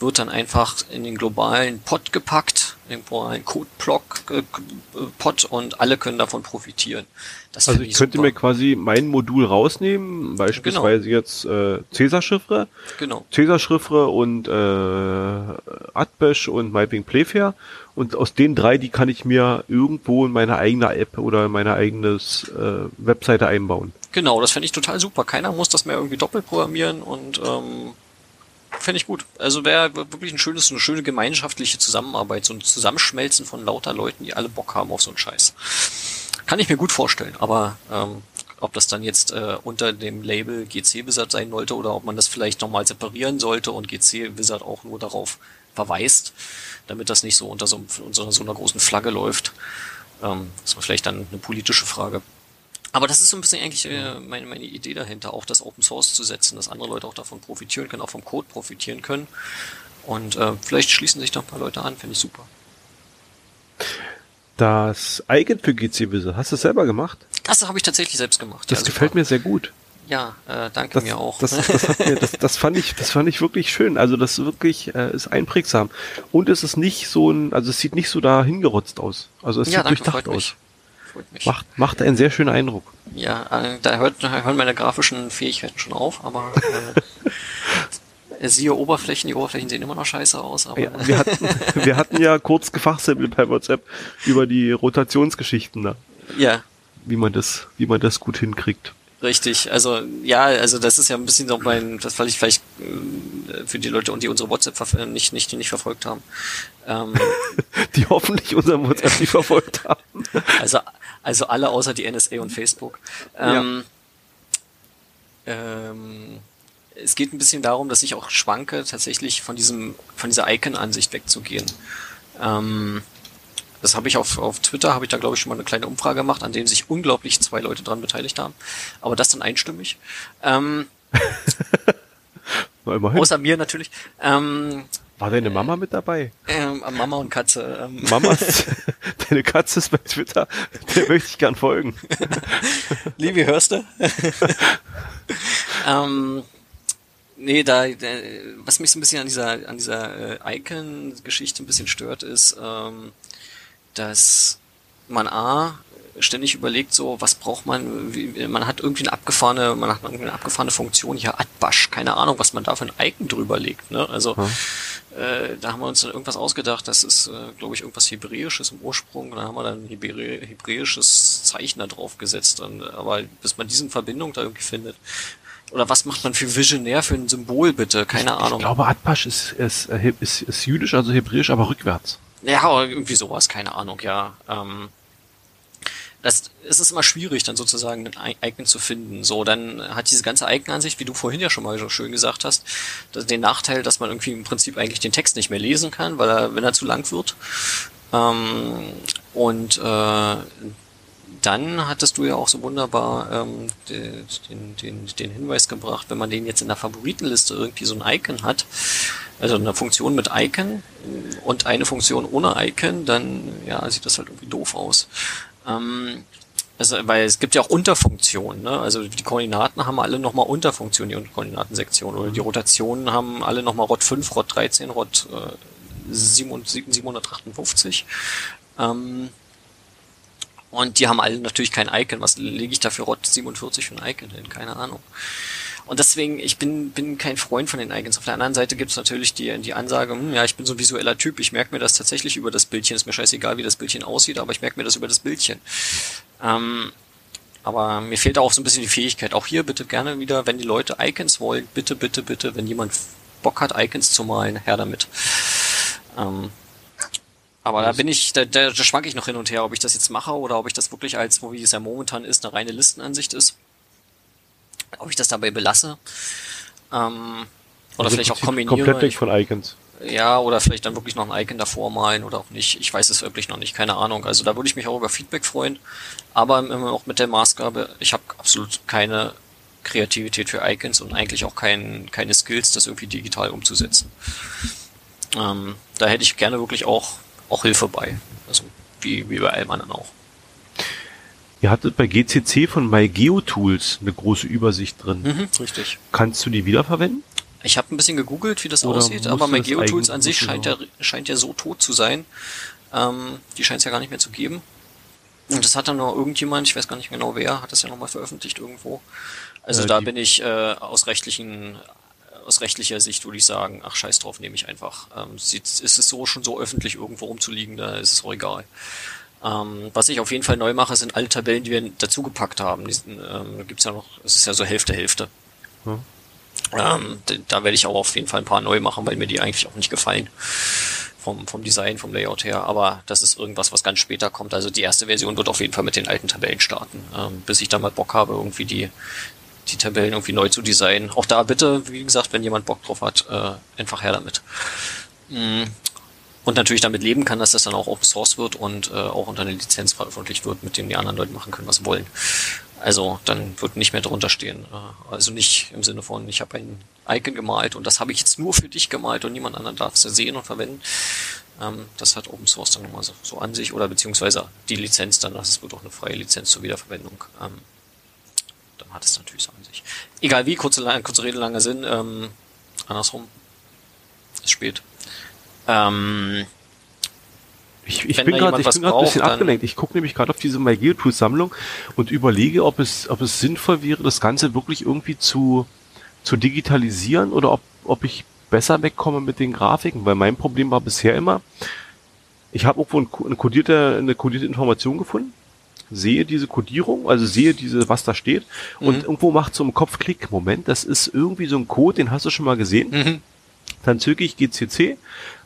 wird dann einfach in den globalen Pod gepackt, irgendwo ein Code-Block-Pod äh, und alle können davon profitieren. Das also ich könnte super. mir quasi mein Modul rausnehmen, beispielsweise genau. jetzt äh, Cäsar-Chiffre, genau. Cäsar-Chiffre und äh, Adbash und meinetwegen Playfair und aus den drei, die kann ich mir irgendwo in meine eigene App oder in meine eigenes äh, Webseite einbauen. Genau, das fände ich total super. Keiner muss das mehr irgendwie doppelt programmieren und ähm, Fände ich gut. Also wäre wirklich ein schönes, eine schöne gemeinschaftliche Zusammenarbeit, so ein Zusammenschmelzen von lauter Leuten, die alle Bock haben auf so einen Scheiß. Kann ich mir gut vorstellen, aber ähm, ob das dann jetzt äh, unter dem Label GC Wizard sein sollte oder ob man das vielleicht nochmal separieren sollte und GC Wizard auch nur darauf verweist, damit das nicht so unter so, unter so einer großen Flagge läuft. Ähm, war vielleicht dann eine politische Frage. Aber das ist so ein bisschen eigentlich äh, meine, meine Idee dahinter, auch das Open Source zu setzen, dass andere Leute auch davon profitieren können, auch vom Code profitieren können. Und äh, vielleicht schließen sich da ein paar Leute an, finde ich super. Das Icon für GC Wizard, hast du es selber gemacht? Das habe ich tatsächlich selbst gemacht. Das ja, gefällt mir sehr gut. Ja, äh, danke das, mir auch. Das, das, mir, das fand ich, das fand ich wirklich schön. Also das wirklich äh, ist einprägsam und es ist nicht so ein, also es sieht nicht so da hingerotzt aus. Also es ja, sieht danke, durchdacht aus. Mich freut mich. Macht, macht einen sehr schönen Eindruck. Ja, äh, da hört, hören meine grafischen Fähigkeiten schon auf, aber äh, siehe Oberflächen, die Oberflächen sehen immer noch scheiße aus. Aber ja, wir, hatten, wir hatten ja kurz gefachsimpelt bei WhatsApp über die Rotationsgeschichten da. Ja. Wie man das, wie man das gut hinkriegt. Richtig, also ja, also das ist ja ein bisschen so mein, das weil ich vielleicht äh, für die Leute und die unsere WhatsApp nicht nicht nicht verfolgt haben, ähm, die hoffentlich unseren WhatsApp nicht verfolgt haben. Also also alle außer die NSA und Facebook. Ähm, ja. ähm, es geht ein bisschen darum, dass ich auch schwanke, tatsächlich von diesem, von dieser Icon-Ansicht wegzugehen. Ähm, das habe ich auf, auf Twitter, habe ich da glaube ich schon mal eine kleine Umfrage gemacht, an dem sich unglaublich zwei Leute dran beteiligt haben. Aber das dann einstimmig. Ähm, außer mir natürlich. Ähm, War deine Mama mit dabei? Ähm, Mama und Katze. Ähm. Mama, deine Katze ist bei Twitter. Der möchte ich gern folgen. Liebe, hörst du? ähm, nee, da, da, was mich so ein bisschen an dieser, an dieser äh, Icon-Geschichte ein bisschen stört, ist, ähm, dass man A, ständig überlegt, so, was braucht man, wie, man hat irgendwie eine abgefahrene, man hat irgendwie eine abgefahrene Funktion hier, Adbash, keine Ahnung, was man da für ein Icon drüber legt, ne? Also, hm. äh, da haben wir uns dann irgendwas ausgedacht, das ist, äh, glaube ich, irgendwas Hebräisches im Ursprung, da haben wir dann ein Hebrä hebräisches Zeichen da drauf gesetzt, und, aber bis man diesen Verbindung da irgendwie findet. Oder was macht man für visionär für ein Symbol, bitte? Keine ich, Ahnung. Ich glaube, Adbash ist, ist, äh, ist, ist jüdisch, also hebräisch, aber rückwärts. Ja, irgendwie sowas, keine Ahnung, ja. Ähm, das, es ist immer schwierig, dann sozusagen ein Icon zu finden. So, dann hat diese ganze Icon-Ansicht, wie du vorhin ja schon mal so schön gesagt hast, den Nachteil, dass man irgendwie im Prinzip eigentlich den Text nicht mehr lesen kann, weil er, wenn er zu lang wird. Ähm, und äh, dann hattest du ja auch so wunderbar ähm, den, den, den Hinweis gebracht, wenn man den jetzt in der Favoritenliste irgendwie so ein Icon hat, also eine Funktion mit Icon und eine Funktion ohne Icon, dann ja, sieht das halt irgendwie doof aus. Ähm, also, weil es gibt ja auch Unterfunktionen, ne? Also die Koordinaten haben alle nochmal Unterfunktionen, die Koordinatensektion. Oder die Rotationen haben alle nochmal ROT 5, ROT 13, ROT äh, 758. Ähm, und die haben alle natürlich kein Icon. Was lege ich da für ROT 47 für ein Icon hin? Keine Ahnung. Und deswegen, ich bin, bin kein Freund von den Icons. Auf der anderen Seite gibt es natürlich die, die Ansage, hm, ja, ich bin so ein visueller Typ, ich merke mir das tatsächlich über das Bildchen. Ist mir scheißegal, wie das Bildchen aussieht, aber ich merke mir das über das Bildchen. Ähm, aber mir fehlt auch so ein bisschen die Fähigkeit. Auch hier bitte gerne wieder, wenn die Leute Icons wollen, bitte, bitte, bitte, wenn jemand Bock hat, Icons zu malen, her damit. Ähm, aber da bin ich, da, da, da schwank ich noch hin und her, ob ich das jetzt mache oder ob ich das wirklich als, wo wie es ja momentan ist, eine reine Listenansicht ist ob ich das dabei belasse. Ähm, oder also vielleicht auch kombiniere. Komplett weg von Icons. Ja, oder vielleicht dann wirklich noch ein Icon davor malen oder auch nicht. Ich weiß es wirklich noch nicht, keine Ahnung. Also da würde ich mich auch über Feedback freuen. Aber immer auch mit der Maßgabe, ich habe absolut keine Kreativität für Icons und eigentlich auch kein, keine Skills, das irgendwie digital umzusetzen. Ähm, da hätte ich gerne wirklich auch, auch Hilfe bei. Also wie, wie bei allem anderen auch. Ihr hattet bei GCC von MyGeoTools eine große Übersicht drin. Mhm, richtig. Kannst du die wiederverwenden? Ich habe ein bisschen gegoogelt, wie das Oder aussieht, aber MyGeoTools an sich scheint ja, scheint ja so tot zu sein. Ähm, die scheint es ja gar nicht mehr zu geben. Und das hat dann noch irgendjemand, ich weiß gar nicht genau wer, hat das ja nochmal veröffentlicht irgendwo. Also äh, da bin ich äh, aus rechtlichen aus rechtlicher Sicht würde ich sagen, ach scheiß drauf, nehme ich einfach. Ähm, ist es so schon so öffentlich irgendwo rumzuliegen, da ist es auch egal. Ähm, was ich auf jeden Fall neu mache, sind alle Tabellen, die wir dazugepackt haben. Diesen, ähm, gibt's ja noch, es ist ja so Hälfte, Hälfte. Hm. Ähm, da werde ich auch auf jeden Fall ein paar neu machen, weil mir die eigentlich auch nicht gefallen. Vom, vom Design, vom Layout her. Aber das ist irgendwas, was ganz später kommt. Also die erste Version wird auf jeden Fall mit den alten Tabellen starten. Ähm, bis ich dann mal Bock habe, irgendwie die, die Tabellen irgendwie neu zu designen. Auch da bitte, wie gesagt, wenn jemand Bock drauf hat, äh, einfach her damit. Mm, und natürlich damit leben kann, dass das dann auch Open Source wird und äh, auch unter einer Lizenz veröffentlicht wird, mit dem die anderen Leute machen können, was sie wollen. Also dann wird nicht mehr drunter stehen. Äh, also nicht im Sinne von, ich habe ein Icon gemalt und das habe ich jetzt nur für dich gemalt und niemand anderen darf es sehen und verwenden. Ähm, das hat Open Source dann nochmal so, so an sich oder beziehungsweise die Lizenz dann, das wird auch eine freie Lizenz zur Wiederverwendung. Ähm, dann hat es natürlich so an sich. Egal wie, kurze, kurze Rede, langer Sinn. Ähm, andersrum. Ist spät. Ähm, ich, ich bin gerade ich bin gerade ein bisschen abgelenkt. Ich gucke nämlich gerade auf diese MyGeoTools-Sammlung und überlege, ob es, ob es sinnvoll wäre, das Ganze wirklich irgendwie zu, zu digitalisieren oder ob, ob ich besser wegkomme mit den Grafiken, weil mein Problem war bisher immer, ich habe irgendwo eine kodierte, eine kodierte Information gefunden, sehe diese Kodierung, also sehe diese, was da steht, und mhm. irgendwo macht so im Kopf Klick, Moment, das ist irgendwie so ein Code, den hast du schon mal gesehen. Mhm. Dann zücke ich GCC,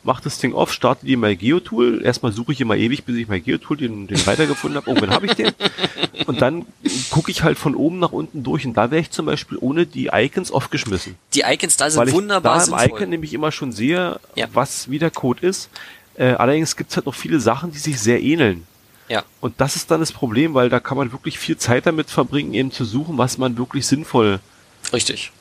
mache das Ding auf, starte die MyGeoTool. Erstmal suche ich immer ewig, bis ich MyGeoTool den, den weitergefunden habe. Irgendwann habe ich den. Und dann gucke ich halt von oben nach unten durch. Und da wäre ich zum Beispiel ohne die Icons aufgeschmissen. Die Icons da sind weil ich wunderbar da im sinnvoll. Icon nämlich immer schon sehe, ja. was wie der Code ist. Äh, allerdings gibt's halt noch viele Sachen, die sich sehr ähneln. Ja. Und das ist dann das Problem, weil da kann man wirklich viel Zeit damit verbringen, eben zu suchen, was man wirklich sinnvoll Richtig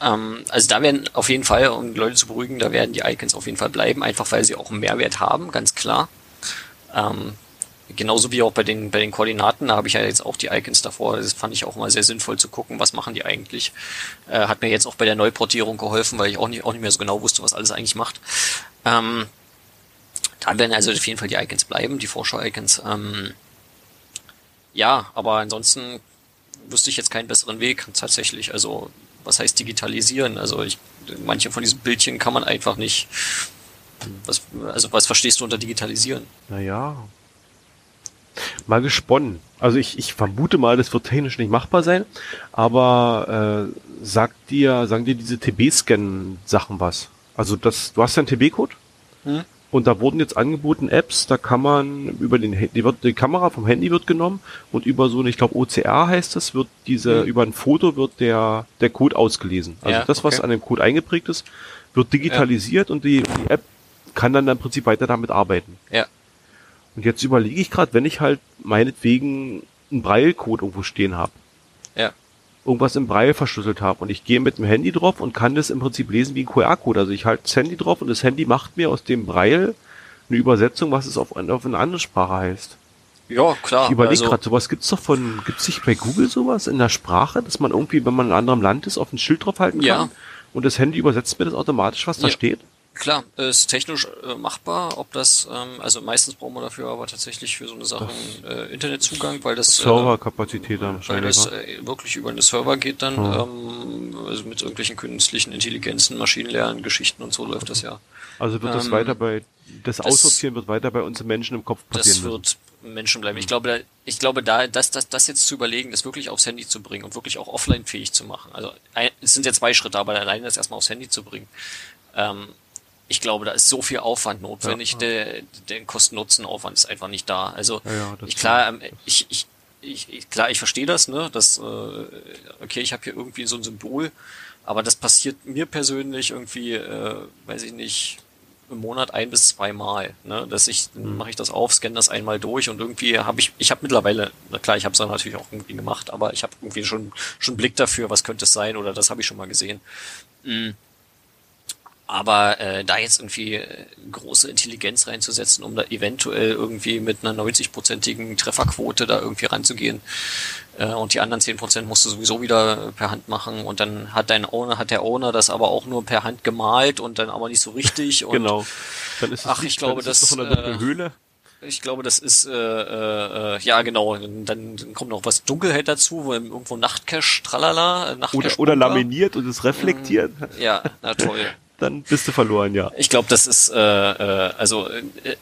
Ähm, also da werden auf jeden Fall, um Leute zu beruhigen, da werden die Icons auf jeden Fall bleiben, einfach weil sie auch einen Mehrwert haben, ganz klar. Ähm, genauso wie auch bei den, bei den Koordinaten, da habe ich ja jetzt auch die Icons davor. Das fand ich auch mal sehr sinnvoll zu gucken, was machen die eigentlich. Äh, hat mir jetzt auch bei der Neuportierung geholfen, weil ich auch nicht, auch nicht mehr so genau wusste, was alles eigentlich macht. Ähm, da werden also auf jeden Fall die Icons bleiben, die Vorschau-Icons. Ähm, ja, aber ansonsten wüsste ich jetzt keinen besseren Weg tatsächlich. Also was heißt digitalisieren? Also ich, manche von diesen Bildchen kann man einfach nicht. Was, also was verstehst du unter digitalisieren? Naja, mal gesponnen. Also ich, ich vermute mal, das wird technisch nicht machbar sein, aber äh, sagt dir, sagen dir diese TB-Scan-Sachen was? Also das, du hast ja einen TB-Code hm? Und da wurden jetzt angeboten Apps, da kann man über den die, wird, die Kamera vom Handy wird genommen und über so eine, ich glaube OCR heißt das, wird diese, hm. über ein Foto wird der, der Code ausgelesen. Also ja, das, was okay. an dem Code eingeprägt ist, wird digitalisiert ja. und die, die App kann dann im Prinzip weiter damit arbeiten. Ja. Und jetzt überlege ich gerade, wenn ich halt meinetwegen einen Braille-Code irgendwo stehen habe. Ja. Irgendwas im Braille verschlüsselt habe und ich gehe mit dem Handy drauf und kann das im Prinzip lesen wie ein QR-Code. Also ich halte das Handy drauf und das Handy macht mir aus dem Braille eine Übersetzung, was es auf, auf eine andere Sprache heißt. Ja, klar. Ich überlege also, gerade, sowas gibt's doch von, gibt's nicht bei Google sowas in der Sprache, dass man irgendwie, wenn man in einem anderen Land ist, auf ein Schild draufhalten kann? Ja. Und das Handy übersetzt mir das automatisch, was da steht? Klar, ist technisch äh, machbar, ob das, ähm, also meistens brauchen wir dafür aber tatsächlich für so eine Sache äh, Internetzugang, weil das Serverkapazität dann wahrscheinlich. Weil das äh, wirklich über eine Server geht dann, mhm. ähm, also mit irgendwelchen künstlichen Intelligenzen, Maschinenlernen, Geschichten und so läuft das ja. Also wird das ähm, weiter bei, das, das Aussortieren wird weiter bei uns Menschen im Kopf passieren. Das wird Menschen bleiben. Ich glaube, da, ich glaube, da, das, das, das jetzt zu überlegen, das wirklich aufs Handy zu bringen und wirklich auch offline fähig zu machen. Also, ein, es sind ja zwei Schritte, aber alleine das erstmal aufs Handy zu bringen. Ähm, ich glaube, da ist so viel Aufwand notwendig, ja, ja. der, der Kosten-Nutzen-Aufwand ist einfach nicht da. Also ja, ich klar, ähm, ich, ich, ich, klar, ich verstehe das, ne? Das, äh, okay, ich habe hier irgendwie so ein Symbol, aber das passiert mir persönlich irgendwie, äh, weiß ich nicht, im Monat ein bis zweimal. Ne? Dass ich, dann mhm. mache ich das auf, scanne das einmal durch und irgendwie habe ich, ich habe mittlerweile, na klar, ich habe es dann natürlich auch irgendwie gemacht, aber ich habe irgendwie schon schon Blick dafür, was könnte es sein oder das habe ich schon mal gesehen. Mhm. Aber äh, da jetzt irgendwie äh, große Intelligenz reinzusetzen, um da eventuell irgendwie mit einer 90-prozentigen Trefferquote da irgendwie ranzugehen äh, und die anderen 10% musst du sowieso wieder per Hand machen und dann hat dein Owner, hat der Owner das aber auch nur per Hand gemalt und dann aber nicht so richtig. Und, genau. Dann ist es ach, ich glaube, das, das äh, Höhle. Ich glaube, das ist äh, äh, ja genau. Dann, kommt noch was Dunkelheit dazu, wo irgendwo Nachtcash, tralala, Nachtcash. Oder, oder laminiert und es reflektiert. Ja, na toll dann bist du verloren, ja. Ich glaube, das ist äh, äh, also äh, äh,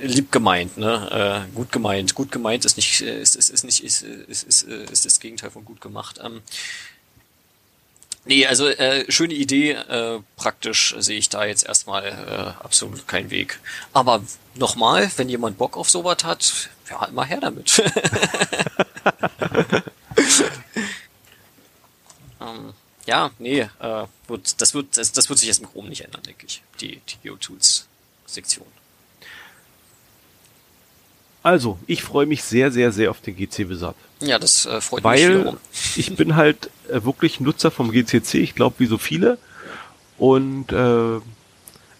lieb gemeint, ne? Äh, gut gemeint. Gut gemeint ist nicht ist ist, ist nicht ist, ist, ist, ist das Gegenteil von gut gemacht. Ähm, nee, also äh, schöne Idee. Äh, praktisch sehe ich da jetzt erstmal äh, absolut keinen Weg. Aber nochmal, wenn jemand Bock auf sowas hat, ja, immer her damit. ähm, ja, nee, äh, wird, das, wird, das, das wird sich jetzt im Chrome nicht ändern, denke ich, die, die GeoTools-Sektion. Also, ich freue mich sehr, sehr, sehr auf den GC Wizard. Ja, das äh, freut Weil mich wiederum. ich bin halt äh, wirklich Nutzer vom GCC, ich glaube wie so viele. Und äh,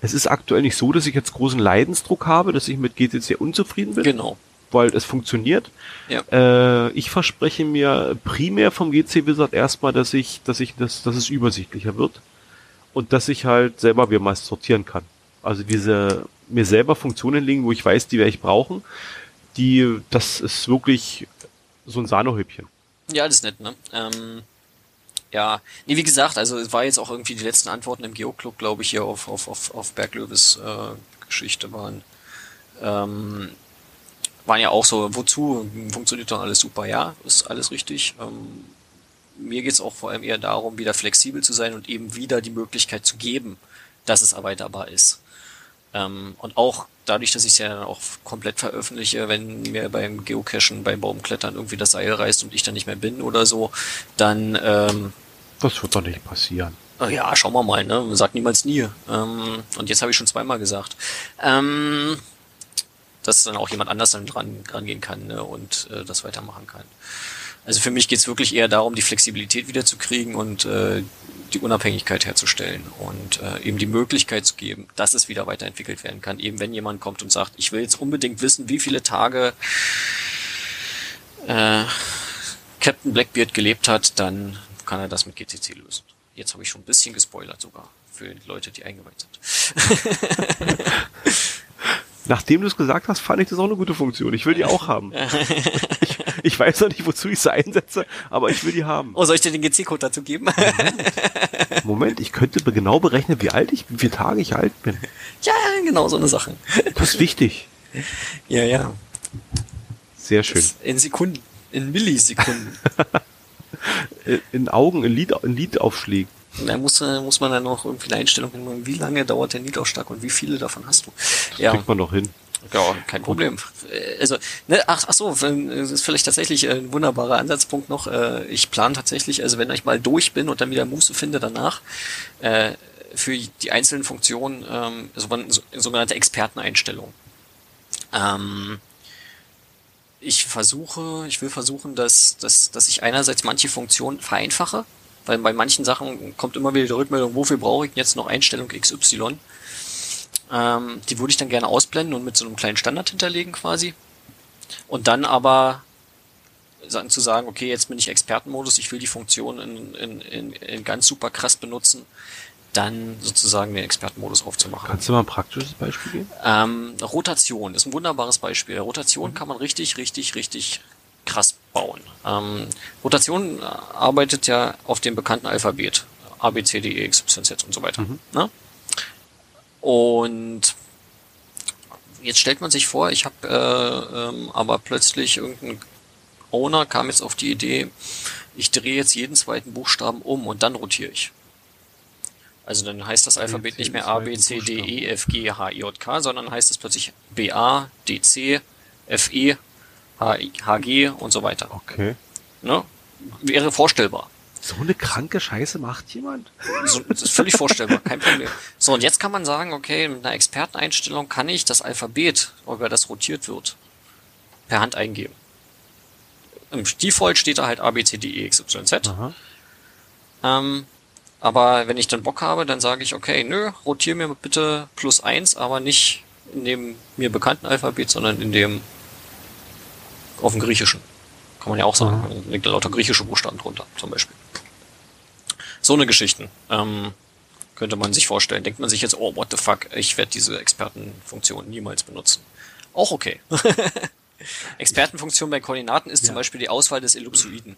es ist aktuell nicht so, dass ich jetzt großen Leidensdruck habe, dass ich mit GCC unzufrieden bin. Genau weil es funktioniert. Ja. Äh, ich verspreche mir primär vom GC Wizard erstmal, dass ich, dass ich, dass, dass es übersichtlicher wird und dass ich halt selber mir mal sortieren kann. Also diese mir selber Funktionen legen, wo ich weiß, die werde ich brauchen. Die, das ist wirklich so ein Sahnehäubchen. Ja, das ist nett, ne? Ähm, ja, nee, wie gesagt, also es war jetzt auch irgendwie die letzten Antworten im Geoclub, glaube ich, hier auf, auf, auf, auf Berglöwes äh, Geschichte waren. Ähm, waren ja auch so, wozu funktioniert doch alles super, ja, ist alles richtig. Ähm, mir geht's auch vor allem eher darum, wieder flexibel zu sein und eben wieder die Möglichkeit zu geben, dass es erweiterbar ist. Ähm, und auch dadurch, dass ich es ja dann auch komplett veröffentliche, wenn mir beim Geocachen, beim Baumklettern irgendwie das Seil reißt und ich dann nicht mehr bin oder so, dann ähm, das wird doch nicht passieren. Ja, schauen wir mal, ne? Sagt niemals nie. Ähm, und jetzt habe ich schon zweimal gesagt. Ähm, dass dann auch jemand anders dann dran rangehen kann ne, und äh, das weitermachen kann. Also für mich geht's wirklich eher darum, die Flexibilität wiederzukriegen und äh, die Unabhängigkeit herzustellen und äh, eben die Möglichkeit zu geben, dass es wieder weiterentwickelt werden kann. Eben wenn jemand kommt und sagt, ich will jetzt unbedingt wissen, wie viele Tage äh, Captain Blackbeard gelebt hat, dann kann er das mit GCC lösen. Jetzt habe ich schon ein bisschen gespoilert sogar für die Leute, die eingeweiht sind. Nachdem du es gesagt hast, fand ich das auch eine gute Funktion. Ich will die auch haben. ich, ich weiß noch nicht, wozu ich sie einsetze, aber ich will die haben. Oh, soll ich dir den GC-Code dazu geben? Moment, ich könnte genau berechnen, wie alt ich, wie viele Tage ich alt bin. Ja, genau so eine Sache. Das ist wichtig. Ja, ja. Sehr schön. in Sekunden, in Millisekunden. in Augen, in, Lied, in Liedaufschlägen. Da muss, muss man dann noch irgendwie eine Einstellung hin, wie lange dauert der Niedausschlag und wie viele davon hast du. Das ja. kriegt man doch hin. Ja, kein Problem. Also, ne, ach, ach so, das ist vielleicht tatsächlich ein wunderbarer Ansatzpunkt noch. Äh, ich plane tatsächlich, also wenn ich mal durch bin und dann wieder Muße finde danach, äh, für die einzelnen Funktionen ähm, sogenannte Experteneinstellungen. Ähm, ich versuche, ich will versuchen, dass, dass, dass ich einerseits manche Funktionen vereinfache, weil bei manchen Sachen kommt immer wieder die Rückmeldung, wofür brauche ich jetzt noch Einstellung XY? Ähm, die würde ich dann gerne ausblenden und mit so einem kleinen Standard hinterlegen quasi. Und dann aber zu sagen, okay, jetzt bin ich Expertenmodus, ich will die Funktion in, in, in, in ganz super krass benutzen, dann sozusagen den Expertenmodus aufzumachen. Kannst du mal ein praktisches Beispiel geben? Ähm, Rotation ist ein wunderbares Beispiel. Rotation mhm. kann man richtig, richtig, richtig krass bauen. Ähm, Rotation arbeitet ja auf dem bekannten Alphabet. A, B, C, D, E, X, Y, Z und so weiter. Mhm. Ne? Und jetzt stellt man sich vor, ich habe äh, ähm, aber plötzlich irgendein Owner kam jetzt auf die Idee, ich drehe jetzt jeden zweiten Buchstaben um und dann rotiere ich. Also dann heißt das Alphabet nicht mehr A, B, C, D, E, F, G, H, I, J, K, sondern heißt es plötzlich B, A, D, C, F, E, H, H, G und so weiter. Okay. Ne? Wäre vorstellbar. So eine kranke Scheiße macht jemand? So, das ist völlig vorstellbar, kein Problem. So, und jetzt kann man sagen, okay, mit einer Experteneinstellung kann ich das Alphabet, über das rotiert wird, per Hand eingeben. Im Default steht da halt A, B, C, D, E, X, Y, Z. Ähm, aber wenn ich dann Bock habe, dann sage ich, okay, nö, rotiere mir bitte plus eins, aber nicht in dem mir bekannten Alphabet, sondern in dem auf dem Griechischen. Kann man ja auch sagen. Da liegt lauter griechische Buchstaben drunter, zum Beispiel. So eine Geschichten. Ähm, könnte man sich vorstellen. Denkt man sich jetzt, oh, what the fuck, ich werde diese Expertenfunktion niemals benutzen. Auch okay. Expertenfunktion bei Koordinaten ist ja. zum Beispiel die Auswahl des Ellipsoiden.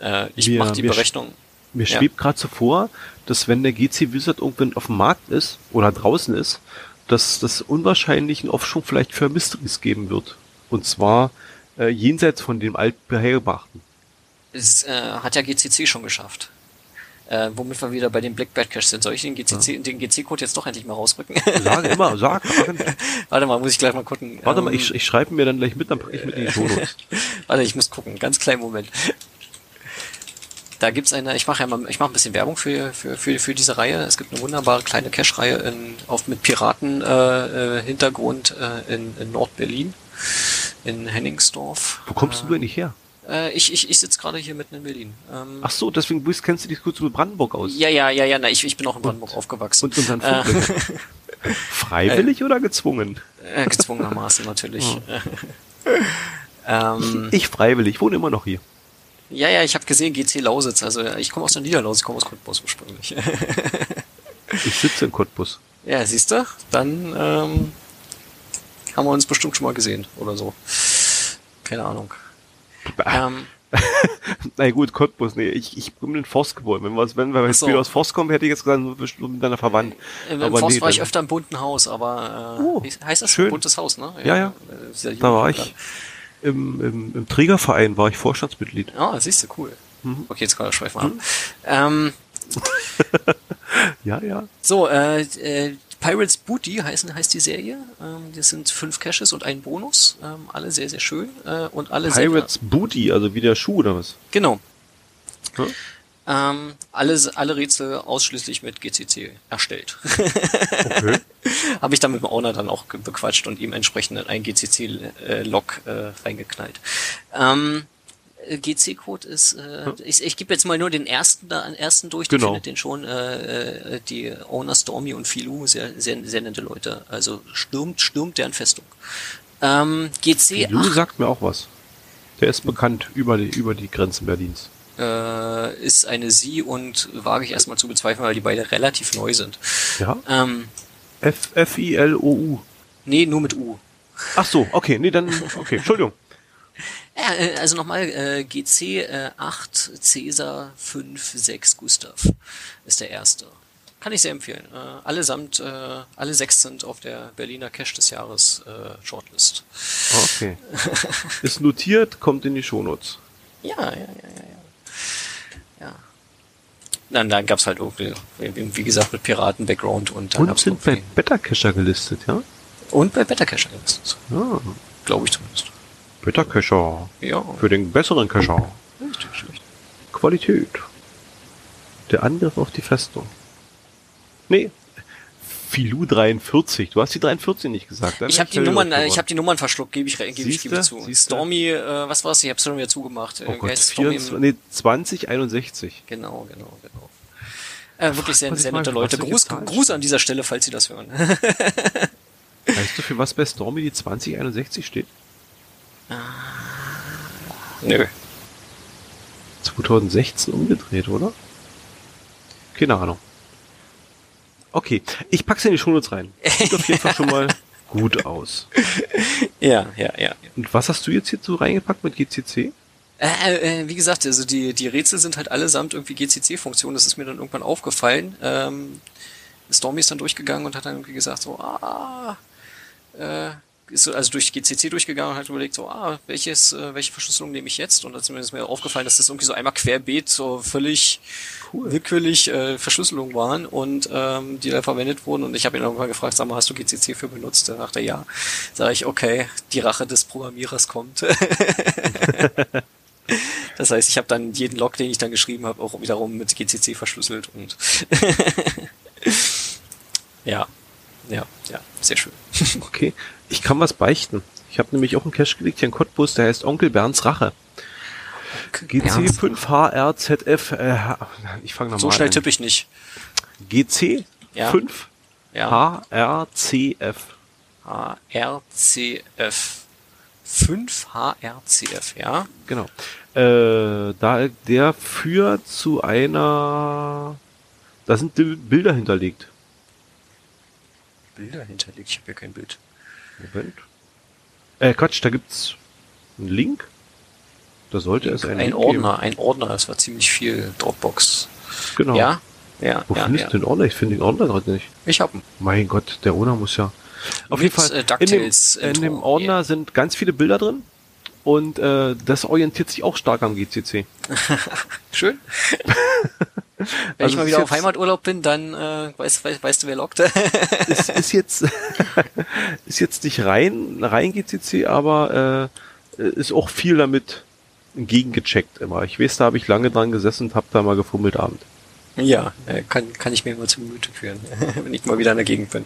Äh, ich mache die Berechnung. Mir ja. schwebt gerade so vor, dass wenn der GC Wizard irgendwann auf dem Markt ist oder draußen ist, dass das unwahrscheinlich einen Aufschwung vielleicht für Mysteries geben wird. Und zwar äh, jenseits von dem altbehergebrachten. Es äh, hat ja GCC schon geschafft. Äh, womit wir wieder bei dem Black Bad Cache sind. Soll ich den GCC, ja. den GC-Code jetzt doch endlich mal rausrücken? Sag immer, sag. Warte mal, muss ich gleich mal gucken. Warte ähm, mal, ich, ich schreibe mir dann gleich mit, dann packe ich mit in die Show Warte, ich muss gucken. Ganz kleinen Moment. Da gibt's eine, ich mache ja mal, ich mache ein bisschen Werbung für, für, für, für diese Reihe. Es gibt eine wunderbare kleine Cache-Reihe in, auf mit Piraten äh, äh, Hintergrund äh, in, in Nord-Berlin, in Henningsdorf. Wo kommst äh, du denn nicht her? Äh, ich ich, ich sitze gerade hier mitten in Berlin. Ähm, Ach so, deswegen kennst du dich kurz mit Brandenburg aus. Ja, ja, ja, ja, na, ich, ich bin auch in Brandenburg und, aufgewachsen. Und unseren äh, Freiwillig äh, oder gezwungen? Äh, gezwungenermaßen natürlich. Ähm, ich freiwillig, ich wohne immer noch hier. Ja, ja, ich habe gesehen, GC Lausitz. Also ich komme aus der Niederlausitz, ich komme aus Cottbus ursprünglich. ich sitze in Cottbus. Ja, siehst du? Dann ähm, haben wir uns bestimmt schon mal gesehen oder so. Keine Ahnung. ähm, Na gut, Cottbus, nee, ich, ich bin in Forst geboren. Wenn wir, wenn wir jetzt so. wieder aus Forst kommen, hätte ich jetzt gesagt, wir sind miteinander verwandt. Im, im Forst nee, war ich öfter im bunten Haus, aber äh, oh, heißt das schön. buntes Haus, ne? Ja, ja. ja. Da war ich. Im, im, im Trägerverein war ich Vorstandsmitglied. Ah, oh, siehst du, cool. Mhm. Okay, jetzt kann ich schweifen mhm. Ähm, ja, ja. So, äh, äh, Pirates Booty heißen, heißt die Serie. Ähm, das sind fünf Caches und ein Bonus. Ähm, alle sehr, sehr schön. Äh, und alle Pirates sehr, Booty, also wie der Schuh oder was? Genau. Hm? Ähm, alle, alle Rätsel ausschließlich mit GCC erstellt. okay. Habe ich dann mit dem Owner dann auch bequatscht und ihm entsprechend ein GCC-Log äh, reingeknallt. Ähm, Äh, GC-Code ist, äh, hm? ich, ich gebe jetzt mal nur den ersten, da, ersten durch, genau. findet den schon, äh, äh, die Owner Stormy und Filou, sehr, sehr, sehr nette Leute. Also stürmt, stürmt deren Festung. Ähm, GC. Filou sagt mir auch was. Der ist bekannt über die, über die Grenzen Berlins. Äh, ist eine Sie und wage ich erstmal zu bezweifeln, weil die beide relativ neu sind. Ja. Ähm, F, F-I-L-O-U. Nee, nur mit U. Ach so, okay, nee, dann, okay, Entschuldigung. Ja, äh, also nochmal, äh, GC äh, 8 Cäsar 5 6 Gustav ist der erste. Kann ich sehr empfehlen. Äh, allesamt, äh, alle sechs sind auf der Berliner Cash des Jahres äh, Shortlist. Okay. ist notiert, kommt in die Shownotes. Ja, ja, ja, ja, ja. ja. Dann, dann gab's halt irgendwie, wie gesagt, mit Piraten-Background und dann Und sind bei Beta Cacher gelistet, ja? Und bei Beta Cacher gelistet. Ja. Glaube ich zumindest. Beta Cacher. Ja. Für den besseren Cacher. Richtig, richtig. Qualität. Der Angriff auf die Festung. Nee. Filou 43. Du hast die 43 nicht gesagt. Ich habe die Nummern, äh, ich habe die Nummern verschluckt, gebe ich, gebe ich gebe zu. Siehste? Stormy, äh, was war's? Ich habe es schon wieder zugemacht. Oh Gott, 24, nee, 2061. Genau, genau, genau. Äh, wirklich sehr, sehr nette Leute. Gruß, Gruß an dieser Stelle, falls Sie das hören. weißt du, für was bei Stormy die 2061 steht? Ah, nö. 2016 umgedreht, oder? Keine Ahnung. Okay, ich pack's in die Shownotes rein. Sieht auf jeden Fall schon mal gut aus. Ja, ja, ja. Und was hast du jetzt hierzu reingepackt mit GCC? Äh, äh, wie gesagt, also die, die Rätsel sind halt allesamt irgendwie GCC-Funktionen. Das ist mir dann irgendwann aufgefallen. Ähm, Stormy ist dann durchgegangen und hat dann irgendwie gesagt so, ah, äh, ist also durch GCC durchgegangen und hat überlegt so, ah, welches, äh, welche Verschlüsselung nehme ich jetzt? Und dann ist mir aufgefallen, dass das irgendwie so einmal querbeet so völlig cool. willkürlich äh, Verschlüsselungen waren und ähm, die da verwendet wurden. Und ich habe ihn irgendwann gefragt, sag mal, hast du GCC für benutzt? Da dachte er, ja. Sag ich, okay, die Rache des Programmierers kommt. das heißt, ich habe dann jeden Log, den ich dann geschrieben habe, auch wiederum mit GCC verschlüsselt und ja, ja, ja, sehr schön. Okay, ich kann was beichten. Ich habe nämlich auch einen Cache gelegt hier in Cottbus, der heißt Onkel Bernds Rache. GC5HRZF, äh, ich fange nochmal So schnell tippe ich nicht. GC5 ja. ja. HRCF. HRCF. 5 HRCF, ja? Genau. Äh, da der führt zu einer, da sind Bilder hinterlegt. Bilder hinterlegt? Ich habe hier kein Bild. Moment. Äh, Quatsch, da gibt's einen Link. Da sollte Link, es einen ein Link Ordner, geben. ein Ordner, das war ziemlich viel Dropbox. Genau. Ja, ja. Wo ja, findest ja. du den Ordner? Ich finde den Ordner gerade nicht. Ich hab ihn. Mein Gott, der Ordner muss ja. Auf jeden Fall. Äh, in, dem, in dem Ordner yeah. sind ganz viele Bilder drin. Und äh, das orientiert sich auch stark am GCC. Schön. Wenn also ich mal wieder auf Heimaturlaub bin, dann äh, weißt, weißt, weißt du, wer lockt. ist, ist jetzt ist jetzt nicht rein rein GCC, aber äh, ist auch viel damit gegengecheckt immer. Ich weiß, da habe ich lange dran gesessen und habe da mal gefummelt abend. Ja, äh, kann, kann ich mir mal zu Gemüte führen, wenn ich mal wieder in der Gegend bin.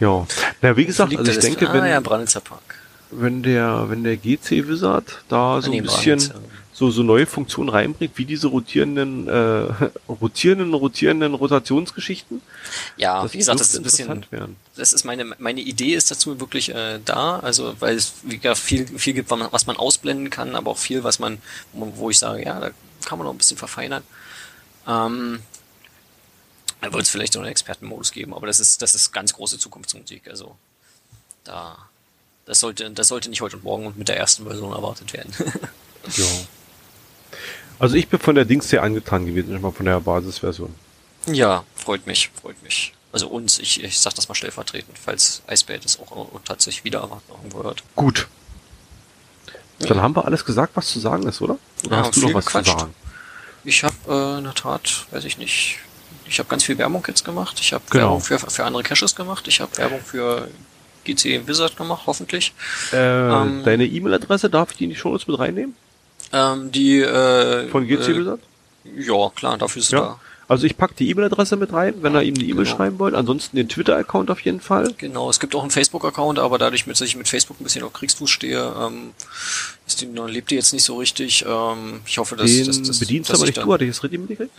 ja, na wie gesagt, also ich denke, wenn, ah, ja, Park. wenn der wenn der GC Wizard da so ein bisschen Branitz, ja so, so neue Funktionen reinbringt, wie diese rotierenden, äh, rotierenden, rotierenden Rotationsgeschichten. Ja, das wie gesagt, das ist ein bisschen, werden. das ist meine, meine Idee ist dazu wirklich äh, da, also weil es wie gesagt, viel, viel gibt, was man ausblenden kann, aber auch viel, was man, wo ich sage, ja, da kann man noch ein bisschen verfeinern. Ähm, da wird es vielleicht so einen Expertenmodus geben, aber das ist, das ist ganz große Zukunftsmusik, also da, das sollte, das sollte nicht heute und morgen und mit der ersten Version erwartet werden. ja. Also ich bin von der Dings sehr angetan gewesen, schon mal von der Basisversion. Ja, freut mich, freut mich. Also uns, ich, ich sag das mal stellvertretend, falls Icebait es auch tatsächlich wieder erwarten irgendwo hört. Gut. Dann ja. haben wir alles gesagt, was zu sagen ist, oder? Oder ja, hast du noch was gequatscht. zu sagen? Ich habe äh, in der Tat, weiß ich nicht, ich habe ganz viel Werbung jetzt gemacht. Ich habe genau. Werbung für, für andere Caches gemacht. Ich habe Werbung für GC Wizard gemacht, hoffentlich. Äh, ähm, deine E-Mail-Adresse, darf ich die in die Show mit reinnehmen? Ähm, die äh, Von GC äh, Ja, klar, dafür ist ja. da. Also ich pack die E-Mail-Adresse mit rein, wenn ihr ihm eine E-Mail genau. schreiben wollt. Ansonsten den Twitter-Account auf jeden Fall. Genau, es gibt auch einen Facebook-Account, aber dadurch, dass ich mit Facebook ein bisschen auf Kriegsfuß stehe, ähm, ist den lebte jetzt nicht so richtig. Ähm, ich hoffe, dass Den dass, dass, bedienst dass aber ich nicht du, hatte ich das richtig mitgekriegt?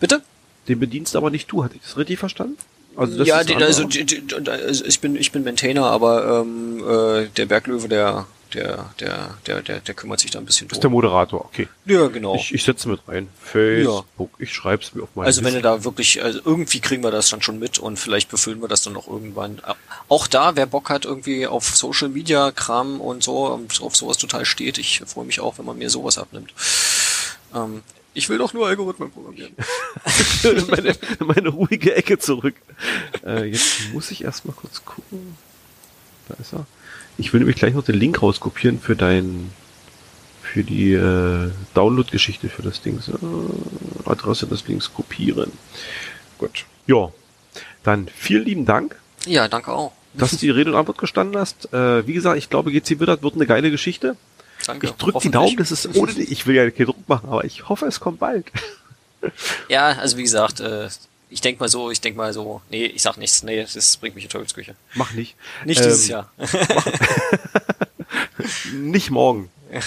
Bitte? Den bedienst aber nicht du, hatte ich das richtig verstanden? Also das ja, ist die, also, die, die, also ich bin ich bin Maintainer, aber ähm, äh, der Berglöwe, der der der der der, der kümmert sich da ein bisschen ist der drum. Moderator, okay. Ja, genau. Ich, ich setze mit rein. Facebook, ich schreib's mir auf meine Also wenn du da wirklich, also irgendwie kriegen wir das dann schon mit und vielleicht befüllen wir das dann noch irgendwann. Auch da, wer Bock hat, irgendwie auf Social Media Kram und so, und auf sowas total steht, ich freue mich auch, wenn man mir sowas abnimmt. Ähm, ich will doch nur Algorithmen programmieren. in meine, in meine ruhige Ecke zurück. Äh, jetzt muss ich erstmal kurz gucken. Da ist er. Ich will nämlich gleich noch den Link rauskopieren für dein, für die äh, Download-Geschichte für das Ding. So, Adresse des Links kopieren. Gut. Ja. Dann vielen lieben Dank, Ja, danke auch. dass du die Rede und Antwort gestanden hast. Äh, wie gesagt, ich glaube, GC Wittert wird eine geile Geschichte. Danke. Ich drücke die. Daumen, das ist ohne. Ich will ja keinen Druck machen, aber ich hoffe, es kommt bald. Ja, also wie gesagt, äh, ich denk mal so, ich denk mal so, nee, ich sag nichts, nee, das bringt mich in Teufelsküche. Mach nicht. Nicht Ähm, dieses Jahr. Nicht morgen.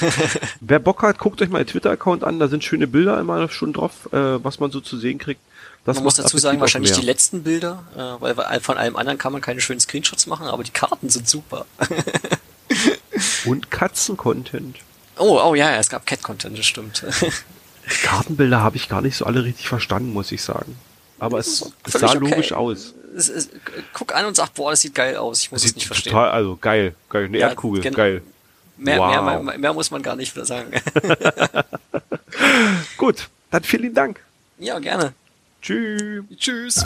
Wer Bock hat, guckt euch mal den Twitter-Account an, da sind schöne Bilder immer schon drauf, äh, was man so zu sehen kriegt. Das man muss dazu sagen, wahrscheinlich die letzten Bilder, äh, weil von allem anderen kann man keine schönen Screenshots machen, aber die Karten sind super. Und Katzen-Content. Oh, oh ja, es gab Cat-Content, das stimmt. Kartenbilder habe ich gar nicht so alle richtig verstanden, muss ich sagen. Aber es, es sah okay. logisch aus. Es, es, guck an und sag, boah, das sieht geil aus. Ich muss es Sieht nicht verstehen. total, also geil, geil, eine Ja, Erdkugel, geil. Mehr, Wow. mehr, mehr muss man gar nicht sagen. Gut, dann vielen Dank. ja, gerne. Tschüss. Tschüss.